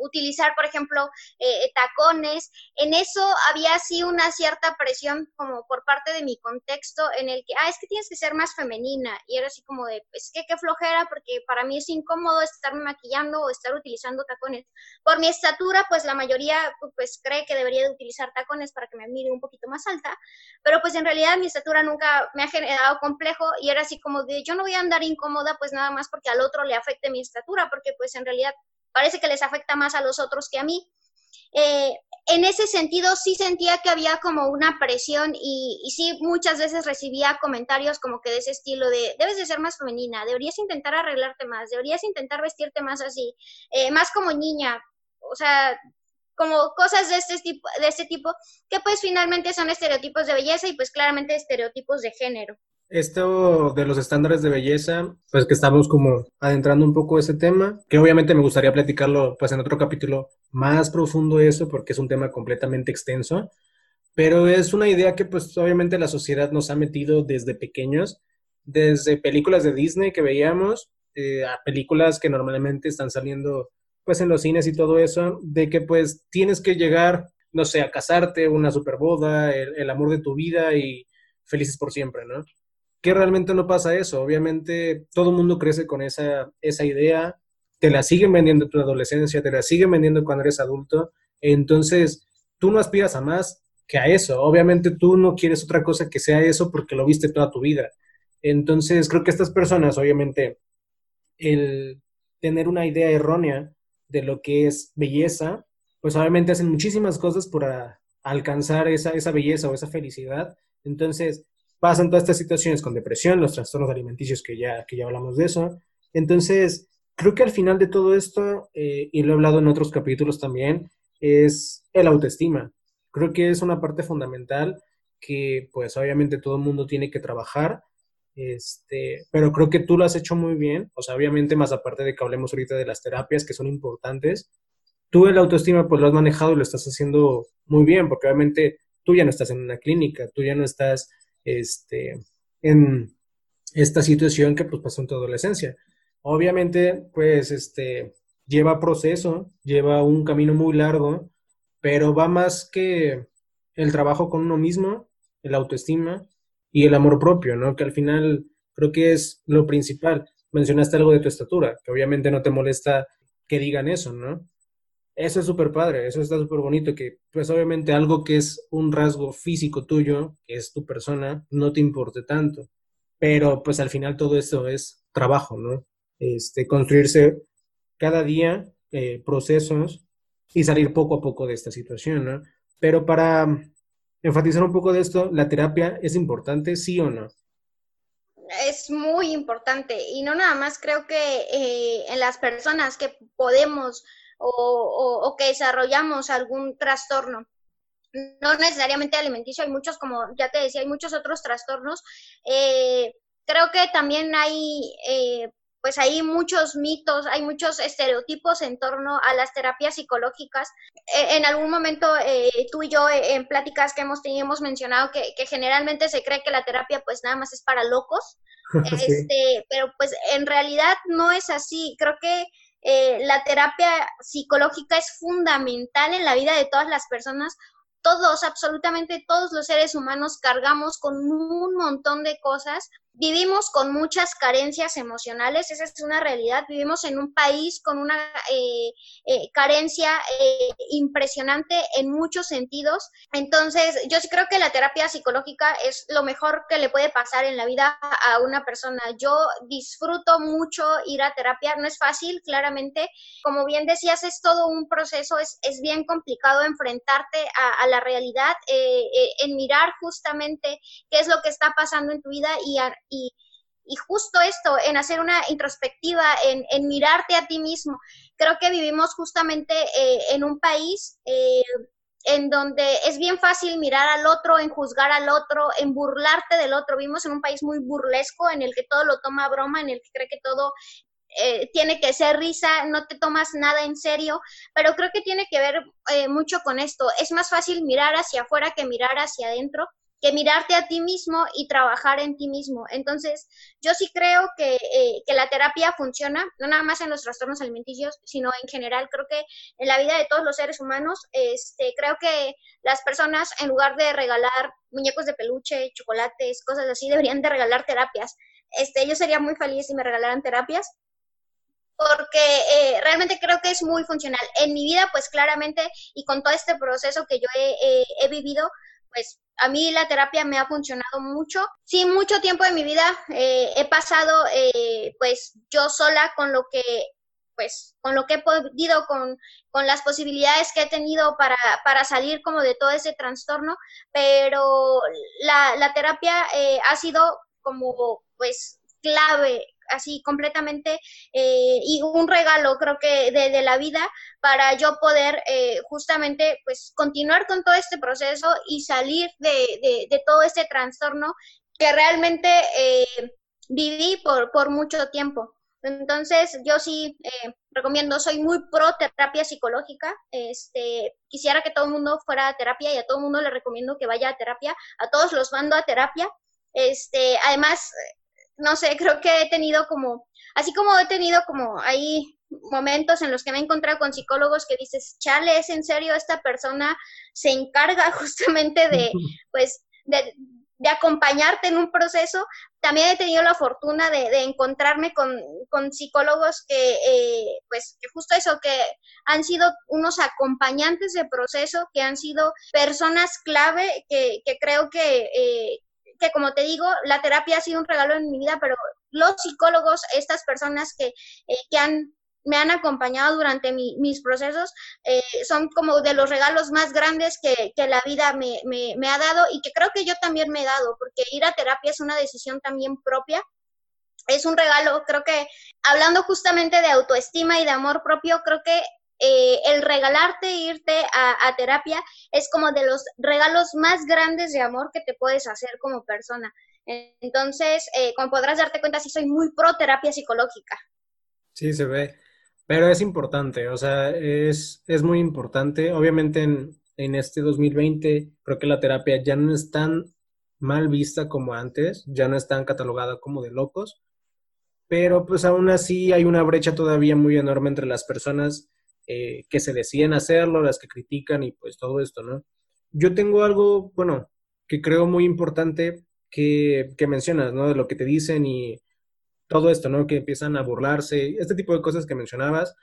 utilizar, por ejemplo, eh, tacones. En eso había así una cierta presión como por parte de mi contexto en el que, ah, es que tienes que ser más femenina. Y era así como de, pues que qué flojera, porque para mí es incómodo estarme maquillando o estar utilizando tacones. Por mi estatura, pues la mayoría pues cree que debería de utilizar tacones para que me mire un poquito más alta, pero pues en realidad mi estatura nunca me ha generado complejo y era así como de, yo no voy a andar incómoda pues nada más porque al otro le afecte mi estatura, porque pues en realidad parece que les afecta más a los otros que a mí. Eh, en ese sentido sí sentía que había como una presión y, sí muchas veces recibía comentarios como que de ese estilo de debes de ser más femenina, deberías intentar arreglarte más, deberías intentar vestirte más así, eh, más como niña, o sea, como cosas de este tipo, de este tipo que pues finalmente son estereotipos de belleza y pues claramente estereotipos de género. Esto de los estándares de belleza, pues que estamos como adentrando un poco ese tema, que obviamente me gustaría platicarlo pues en otro capítulo más profundo eso, porque es un tema completamente extenso, pero es una idea que pues obviamente la sociedad nos ha metido desde pequeños, desde películas de Disney que veíamos, eh, a películas que normalmente están saliendo pues en los cines y todo eso, de que pues tienes que llegar, no sé, a casarte, una super boda, el, el amor de tu vida y felices por siempre, ¿no? Que realmente no pasa eso. Obviamente todo el mundo crece con esa, esa idea, te la siguen vendiendo en tu adolescencia, te la siguen vendiendo cuando eres adulto, entonces tú no aspiras a más que a eso. Obviamente tú no quieres otra cosa que sea eso porque lo viste toda tu vida. Entonces creo que estas personas, obviamente, el tener una idea errónea de lo que es belleza, pues obviamente hacen muchísimas cosas para alcanzar esa, esa belleza o esa felicidad. Entonces, pasan todas estas situaciones con depresión, los trastornos alimenticios, que ya, que ya hablamos de eso. Entonces, creo que al final de todo esto, eh, y lo he hablado en otros capítulos también, es el autoestima. Creo que es una parte fundamental que pues obviamente todo el mundo tiene que trabajar, este, pero creo que tú lo has hecho muy bien, o sea, obviamente más aparte de que hablemos ahorita de las terapias que son importantes, tú el autoestima pues lo has manejado y lo estás haciendo muy bien, porque obviamente tú ya no estás en una clínica, tú ya no estás este, en esta situación que pues pasó en tu adolescencia. Obviamente, pues, este, lleva proceso, lleva un camino muy largo, pero va más que el trabajo con uno mismo, el autoestima y el amor propio, ¿no? Que al final creo que es lo principal. Mencionaste algo de tu estatura, que obviamente no te molesta que digan eso, ¿no? Eso es súper padre, eso está súper bonito, que pues obviamente algo que es un rasgo físico tuyo, que es tu persona, no te importe tanto. Pero pues al final todo esto es trabajo, ¿no? Este, construirse cada día eh, procesos y salir poco a poco de esta situación, ¿no? Pero para enfatizar un poco de esto, ¿la terapia es importante, sí o no? es muy importante y no nada más creo que eh, en las personas que podemos o, que desarrollamos algún trastorno no necesariamente alimenticio, hay muchos, como ya te decía, hay muchos otros trastornos. Eh, creo que también hay, eh, pues hay muchos mitos, hay muchos estereotipos en torno a las terapias psicológicas. E, en algún momento eh, tú y yo en pláticas que hemos tenido hemos mencionado que, que, generalmente se cree que la terapia pues nada más es para locos, este, pero pues en realidad no es así. Creo que eh, la terapia psicológica es fundamental en la vida de todas las personas. Todos, absolutamente todos los seres humanos cargamos con un montón de cosas vivimos con muchas carencias emocionales, esa es una realidad. Vivimos en un país con una eh, eh, carencia eh, impresionante en muchos sentidos. Entonces, yo creo que la terapia psicológica es lo mejor que le puede pasar en la vida a una persona. Yo disfruto mucho ir a terapia, no es fácil, claramente. Como bien decías, es todo un proceso, es, es bien complicado enfrentarte a, la realidad, en mirar justamente qué es lo que está pasando en tu vida y, justo esto, en hacer una introspectiva, en, mirarte a ti mismo. Creo que vivimos justamente eh, en un país eh, en donde es bien fácil mirar al otro, en juzgar al otro, en burlarte del otro. Vivimos en un país muy burlesco, en el que todo lo toma broma, en el que cree que todo eh, tiene que ser risa, no te tomas nada en serio, pero creo que tiene que ver mucho con esto. Es más fácil mirar hacia afuera que mirar hacia adentro que mirarte a ti mismo y trabajar en ti mismo. Entonces, yo sí creo que, eh, que, la terapia funciona, no nada más en los trastornos alimenticios, sino en general. Creo que en la vida de todos los seres humanos, este, creo que las personas, en lugar de regalar muñecos de peluche, chocolates, cosas así, deberían de regalar terapias. Este, yo sería muy feliz si me regalaran terapias porque eh, realmente creo que es muy funcional. En mi vida, pues claramente, y con todo este proceso que yo he, he vivido, pues a mí la terapia me ha funcionado mucho. Sí, mucho tiempo de mi vida eh, he pasado eh, pues yo sola con lo que pues con lo que he podido, con, con las posibilidades que he tenido para, para, salir como de todo ese trastorno, pero la, la terapia eh, ha sido como pues clave así completamente eh, y un regalo creo que de, la vida para yo poder eh, justamente pues continuar con todo este proceso y salir de, de, todo este trastorno que realmente eh, viví por, por mucho tiempo. Entonces, yo sí eh, recomiendo, soy muy pro terapia psicológica. Este, quisiera que todo el mundo fuera a terapia y a todo el mundo le recomiendo que vaya a terapia. A todos los mando a terapia. Este, además, no sé, creo que he tenido como, así como he tenido como ahí momentos en los que me he encontrado con psicólogos que dices, chale, es en serio, esta persona se encarga justamente de, pues, de, de acompañarte en un proceso. También he tenido la fortuna de, de encontrarme con, con, psicólogos que, eh, pues, que justo eso, que han sido unos acompañantes de proceso, que han sido personas clave, que, que creo que, eh, que, como te digo, la terapia ha sido un regalo en mi vida, pero los psicólogos, estas personas que, eh, que han me han acompañado durante mis procesos, eh, son como de los regalos más grandes que, la vida me, me, ha dado y que creo que yo también me he dado, porque ir a terapia es una decisión también propia. Es un regalo, creo que hablando justamente de autoestima y de amor propio, creo que eh, el regalarte irte a, terapia es como de los regalos más grandes de amor que te puedes hacer como persona. Entonces, eh, como podrás darte cuenta, sí soy muy pro terapia psicológica. Sí, se ve. Pero es importante, o sea, es, es muy importante. Obviamente en, en este 2020 creo que la terapia ya no es tan mal vista como antes, ya no es tan catalogada como de locos, pero pues aún así hay una brecha todavía muy enorme entre las personas eh, que se deciden hacerlo, las que critican y pues todo esto, ¿no? Yo tengo algo, bueno, que creo muy importante que, que mencionas, ¿no? De lo que te dicen y todo esto, ¿no? Que empiezan a burlarse, este tipo de cosas que mencionabas.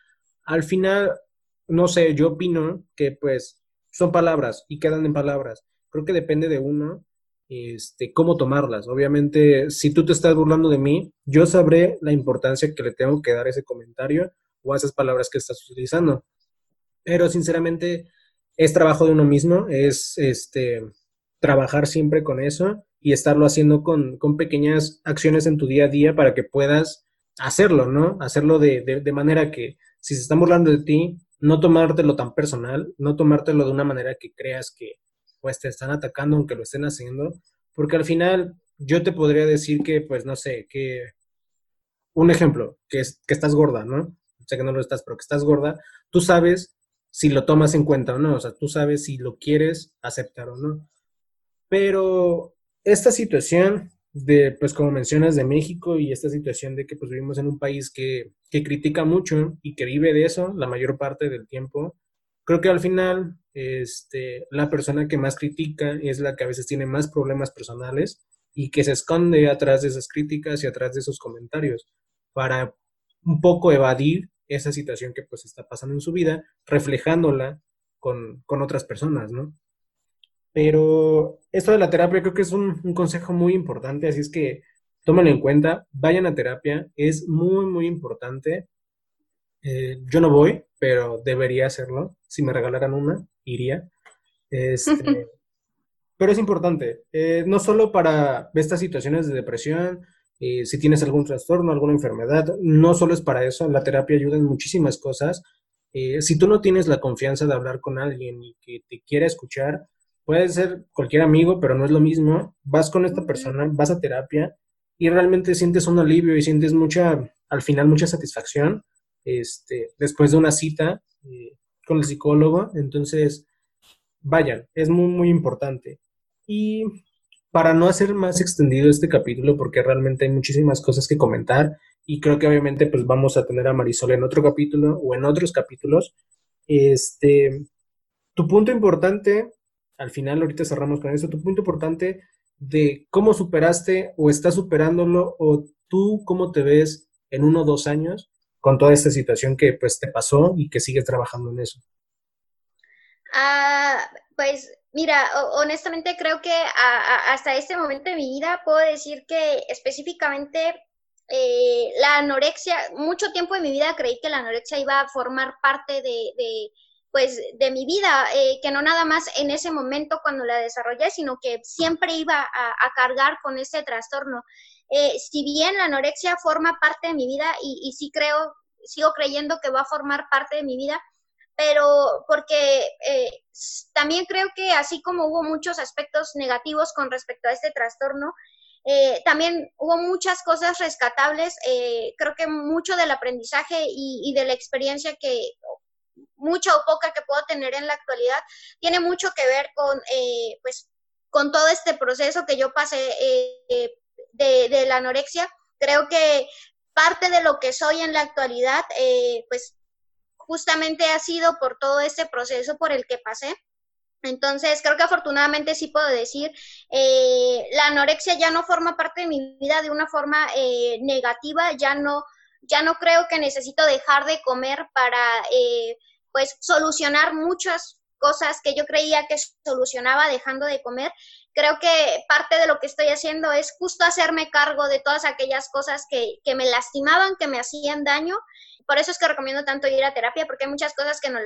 Al final, no sé, yo opino que pues son palabras y quedan en palabras. Creo que depende de uno este, cómo tomarlas. Obviamente, si tú te estás burlando de mí, yo sabré la importancia que le tengo que dar ese comentario o esas palabras que estás utilizando. Pero sinceramente, es trabajo de uno mismo, es este, trabajar siempre con eso y estarlo haciendo con, pequeñas acciones en tu día a día para que puedas hacerlo, ¿no? Hacerlo de, de, manera que si se están burlando de ti, no tomártelo tan personal, no tomártelo de una manera que creas que pues te están atacando aunque lo estén haciendo, porque al final yo te podría decir que, pues no sé, que un ejemplo, que, es, que estás gorda, ¿no? Sé que no lo estás, pero que estás gorda, tú sabes si lo tomas en cuenta o no, o sea, tú sabes si lo quieres aceptar o no. Pero esta situación de, pues como mencionas, de México y esta situación de que pues vivimos en un país que, que critica mucho y que vive de eso la mayor parte del tiempo, creo que al final este, la persona que más critica es la que a veces tiene más problemas personales y que se esconde atrás de esas críticas y atrás de esos comentarios para un poco evadir esa situación que pues está pasando en su vida, reflejándola con, con otras personas, ¿no? Pero esto de la terapia creo que es un, consejo muy importante, así es que tómenlo en cuenta, vayan a terapia, es muy, muy importante. Eh, yo no voy, pero debería hacerlo. Si me regalaran una, iría. Este, pero es importante, eh, no solo para estas situaciones de depresión, eh, si tienes algún trastorno, alguna enfermedad, no solo es para eso, la terapia ayuda en muchísimas cosas. si tú no tienes la confianza de hablar con alguien y que te quiera escuchar, puede ser cualquier amigo, pero no es lo mismo. Vas con esta persona, vas a terapia y realmente sientes un alivio y sientes mucha, al final, mucha satisfacción este, después de una cita eh, con el psicólogo. Entonces, vayan, es muy, muy importante. Y para no hacer más extendido este capítulo, porque realmente hay muchísimas cosas que comentar y creo que obviamente pues vamos a tener a Marisol en otro capítulo o en otros capítulos. Este, tu punto importante al final ahorita cerramos con eso, tu punto importante de cómo superaste o estás superándolo o tú cómo te ves en uno o dos años con toda esta situación que pues te pasó y que sigues trabajando en eso. Ah, pues mira, honestamente creo que hasta este momento de mi vida puedo decir que específicamente eh, la anorexia, mucho tiempo de mi vida creí que la anorexia iba a formar parte de pues de mi vida, eh, que no nada más en ese momento cuando la desarrollé, sino que siempre iba a, cargar con ese trastorno. Eh, si bien la anorexia forma parte de mi vida y, sí creo, sigo creyendo que va a formar parte de mi vida, pero porque eh, también creo que así como hubo muchos aspectos negativos con respecto a este trastorno, eh, también hubo muchas cosas rescatables. Eh, creo que mucho del aprendizaje y, de la experiencia que, mucha o poca que puedo tener en la actualidad, tiene mucho que ver con, pues, con todo este proceso que yo pasé de, la anorexia. Creo que parte de lo que soy en la actualidad, pues, justamente ha sido por todo este proceso por el que pasé. Entonces, creo que afortunadamente sí puedo decir, eh, la anorexia ya no forma parte de mi vida de una forma eh, negativa, ya no, ya no creo que necesito dejar de comer para, eh, pues, solucionar muchas cosas que yo creía que solucionaba dejando de comer. Creo que parte de lo que estoy haciendo es justo hacerme cargo de todas aquellas cosas que, que me lastimaban, que me hacían daño por eso es que recomiendo tanto ir a terapia, porque hay muchas cosas que nos,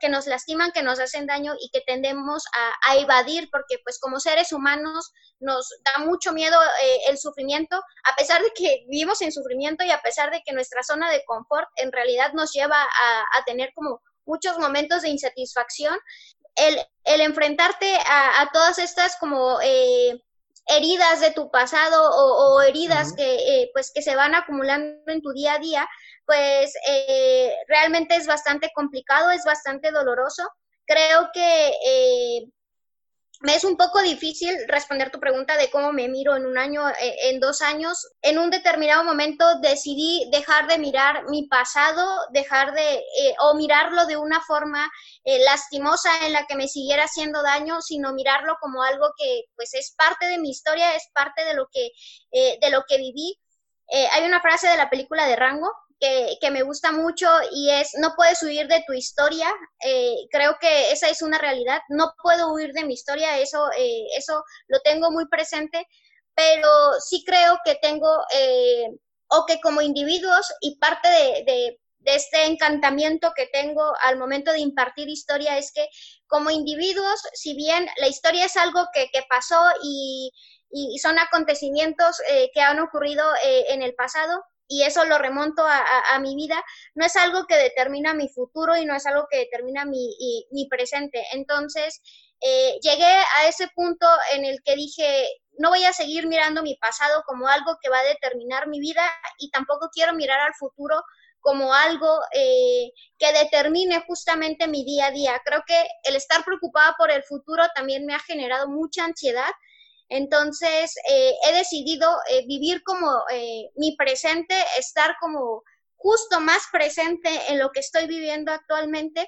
que nos lastiman, que nos hacen daño y que tendemos a, evadir, porque pues como seres humanos nos da mucho miedo eh, el sufrimiento, a pesar de que vivimos en sufrimiento y a pesar de que nuestra zona de confort en realidad nos lleva a, tener como muchos momentos de insatisfacción. El, el enfrentarte a, todas estas como... Eh, heridas de tu pasado o, heridas que eh, pues que se van acumulando en tu día a día pues eh, realmente es bastante complicado, es bastante doloroso. Creo que eh, es un poco difícil responder tu pregunta de cómo me miro en un año, eh, en dos años. En un determinado momento decidí dejar de mirar mi pasado, dejar de, o mirarlo de una forma lastimosa en la que me siguiera haciendo daño, sino mirarlo como algo que pues es parte de mi historia, es parte de lo que, de lo que viví. hay una frase de la película de Rango que, me gusta mucho y es, no puedes huir de tu historia. Eh, creo que esa es una realidad. No puedo huir de mi historia, eso, eh, eso lo tengo muy presente, pero sí creo que tengo, eh, o que como individuos y parte de, este encantamiento que tengo al momento de impartir historia es que como individuos, si bien la historia es algo que, pasó y, y, son acontecimientos que han ocurrido en el pasado, y eso lo remonto a, mi vida, no es algo que determina mi futuro y no es algo que determina mi, mi presente. Entonces, eh, llegué a ese punto en el que dije, no voy a seguir mirando mi pasado como algo que va a determinar mi vida y tampoco quiero mirar al futuro como algo eh, que determine justamente mi día a día. Creo que el estar preocupada por el futuro también me ha generado mucha ansiedad entonces, eh, he decidido eh, vivir como eh, mi presente, estar como justo más presente en lo que estoy viviendo actualmente.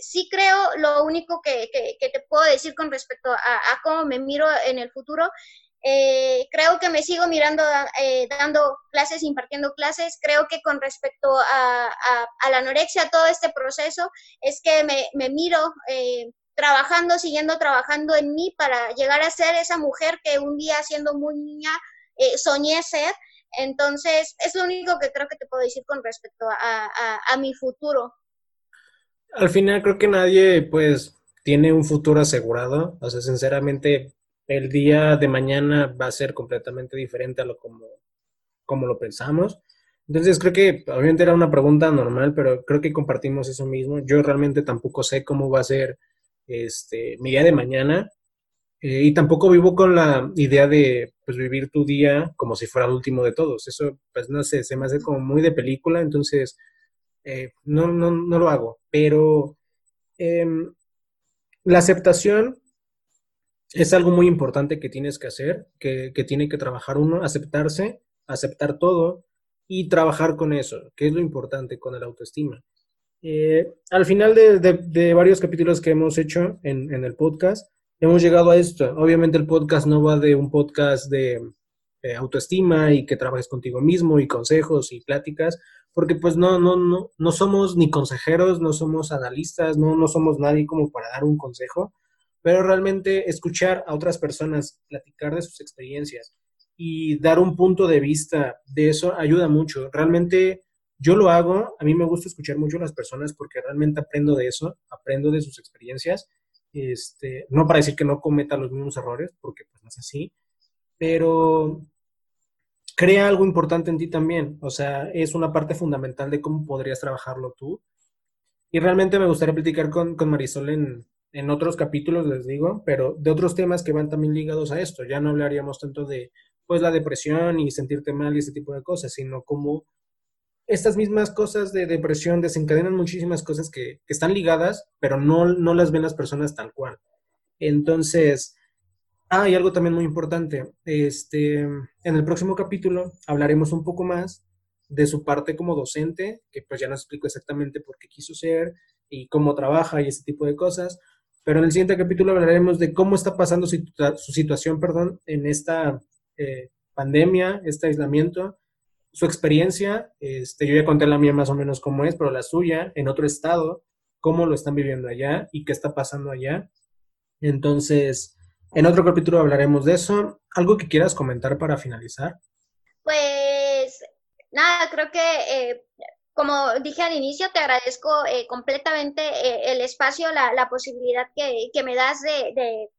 sí creo, lo único que, te puedo decir con respecto a, cómo me miro en el futuro, creo que me sigo mirando dando clases, impartiendo clases. Creo que con respecto a, la anorexia, todo este proceso, es que me miro trabajando, siguiendo trabajando en mí para llegar a ser esa mujer que un día siendo muy niña eh, soñé ser. Entonces, es lo único que creo que te puedo decir con respecto a, mi futuro. Al final creo que nadie pues tiene un futuro asegurado. O sea, sinceramente, el día de mañana va a ser completamente diferente a lo como, como lo pensamos. Entonces creo que obviamente era una pregunta normal, pero creo que compartimos eso mismo. Yo realmente tampoco sé cómo va a ser este, mi día de mañana. Eh, y tampoco vivo con la idea de pues, vivir tu día como si fuera el último de todos. Eso, pues no sé, se me hace como muy de película, entonces eh, no, no, no, lo hago. Pero em, la aceptación es algo muy importante que tienes que hacer, que, que tiene que trabajar uno, aceptarse, aceptar todo y trabajar con eso, que es lo importante con el autoestima. Eh, al final de, varios capítulos que hemos hecho en, el podcast, hemos llegado a esto. Obviamente el podcast no va de un podcast de autoestima y que trabajes contigo mismo y consejos y pláticas, porque pues no, no, no, no somos ni consejeros, no somos analistas, no, no somos nadie como para dar un consejo, pero realmente escuchar a otras personas, platicar de sus experiencias y dar un punto de vista de eso ayuda mucho. Realmente yo lo hago, a mí me gusta escuchar mucho a las personas porque realmente aprendo de eso, aprendo de sus experiencias, este, no para decir que no cometa los mismos errores, porque pues no es así, pero crea algo importante en ti también, o sea, es una parte fundamental de cómo podrías trabajarlo tú. Y realmente me gustaría platicar con, Marisol en, en otros capítulos, les digo, pero de otros temas que van también ligados a esto. Ya no hablaríamos tanto de, pues, la depresión y sentirte mal y ese tipo de cosas, sino como estas mismas cosas de depresión desencadenan muchísimas cosas que, están ligadas, pero no, no las ven las personas tal cual. Entonces, ah, y algo también muy importante, este, en el próximo capítulo hablaremos un poco más de su parte como docente, que pues ya nos explico exactamente por qué quiso ser y cómo trabaja y ese tipo de cosas. Pero en el siguiente capítulo hablaremos de cómo está pasando su, situación, perdón, en esta eh, pandemia, este aislamiento, su experiencia. Este, yo ya conté la mía más o menos cómo es, pero la suya en otro estado, cómo lo están viviendo allá y qué está pasando allá. Entonces, en otro capítulo hablaremos de eso. ¿Algo que quieras comentar para finalizar? Pues nada, creo que eh, como dije al inicio, te agradezco eh, completamente eh, el espacio, la, la posibilidad que, que, me das de, de,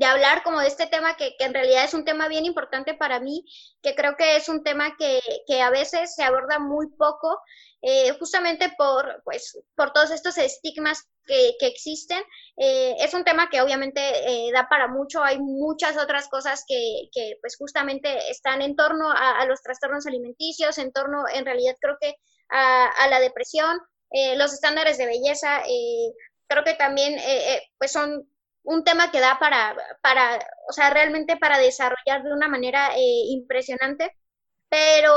de, hablar como de este tema que, que, en realidad es un tema bien importante para mí, que creo que es un tema que, que a veces se aborda muy poco, eh, justamente por, pues, por todos estos estigmas que, que existen. Eh, es un tema que obviamente eh, da para mucho, hay muchas otras cosas que, que pues justamente están en torno a, a, los trastornos alimenticios, en torno, en realidad creo que a, a la depresión, eh, los estándares de belleza, eh, creo que también eh, pues son un tema que da para, para, o sea, realmente para desarrollar de una manera impresionante, pero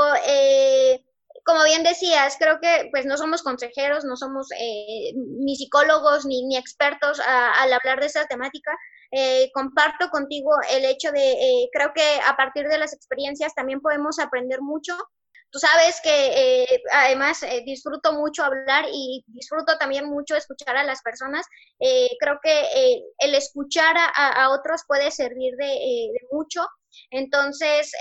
como bien decías, creo que pues no somos consejeros, no somos eh, ni psicólogos ni, ni expertos al hablar de esta temática. Eh, comparto contigo el hecho de, eh, creo que a partir de las experiencias también podemos aprender mucho. Tú sabes que además disfruto mucho hablar y disfruto también mucho escuchar a las personas. creo que el escuchar a, otros puede servir de, mucho. Entonces,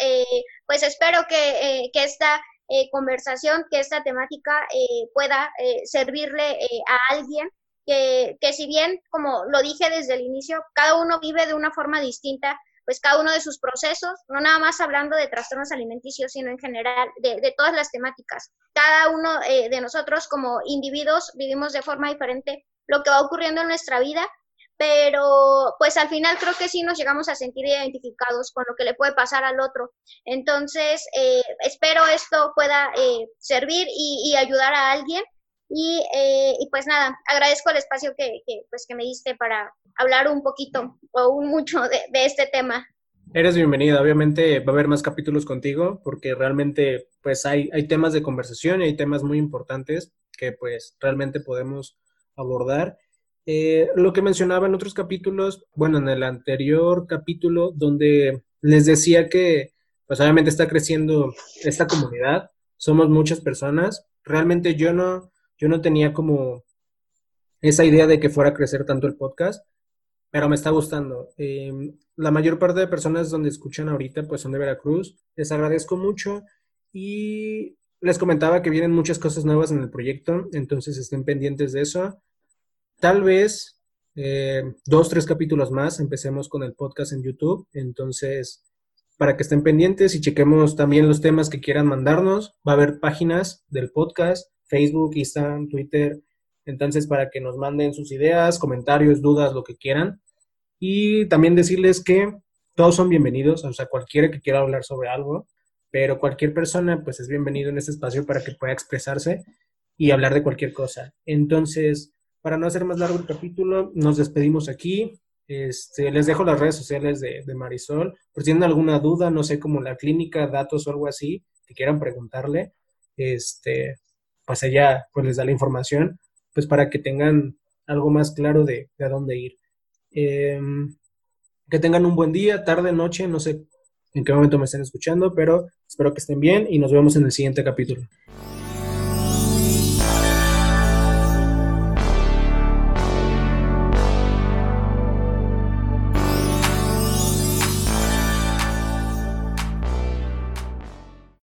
pues espero que, que esta eh, conversación, que esta temática eh, pueda eh, servirle eh, a alguien que, que si bien, como lo dije desde el inicio, cada uno vive de una forma distinta, pues cada uno de sus procesos, no nada más hablando de trastornos alimenticios, sino en general de, de todas las temáticas. Cada uno eh, de nosotros como individuos vivimos de forma diferente lo que va ocurriendo en nuestra vida pero pues al final creo que sí nos llegamos a sentir identificados con lo que le puede pasar al otro. Entonces, eh, espero esto pueda eh, servir y, ayudar a alguien. Y, y, pues nada, agradezco el espacio que, que, pues, que me diste para hablar un poquito o un mucho de, este tema. Eres bienvenida, obviamente va a haber más capítulos contigo porque realmente pues hay, hay temas de conversación y hay temas muy importantes que pues realmente podemos abordar eh, lo que mencionaba en otros capítulos, bueno, en el anterior capítulo, donde les decía que, pues obviamente está creciendo esta comunidad, somos muchas personas. Realmente yo no, yo no tenía como esa idea de que fuera a crecer tanto el podcast, pero me está gustando. Eh, la mayor parte de personas donde escuchan ahorita, pues son de Veracruz. Les agradezco mucho y les comentaba que vienen muchas cosas nuevas en el proyecto, entonces estén pendientes de eso. Tal vez eh, dos, tres capítulos más empecemos con el podcast en YouTube. Entonces, para que estén pendientes y chequemos también los temas que quieran mandarnos, va a haber páginas del podcast, Facebook, Instagram, Twitter. Entonces, para que nos manden sus ideas, comentarios, dudas, lo que quieran. Y también decirles que todos son bienvenidos, o sea, cualquiera que quiera hablar sobre algo, pero cualquier persona pues es bienvenido en este espacio para que pueda expresarse y hablar de cualquier cosa. Entonces, para no hacer más largo el capítulo, nos despedimos aquí. Este, les dejo las redes sociales de, de, Marisol. Por si tienen alguna duda, no sé, como la clínica, datos o algo así, que quieran preguntarle, este, pues ella pues les da la información, pues para que tengan algo más claro de, de a dónde ir. Eh, que tengan un buen día, tarde, noche, no sé en qué momento me estén escuchando, pero espero que estén bien y nos vemos en el siguiente capítulo.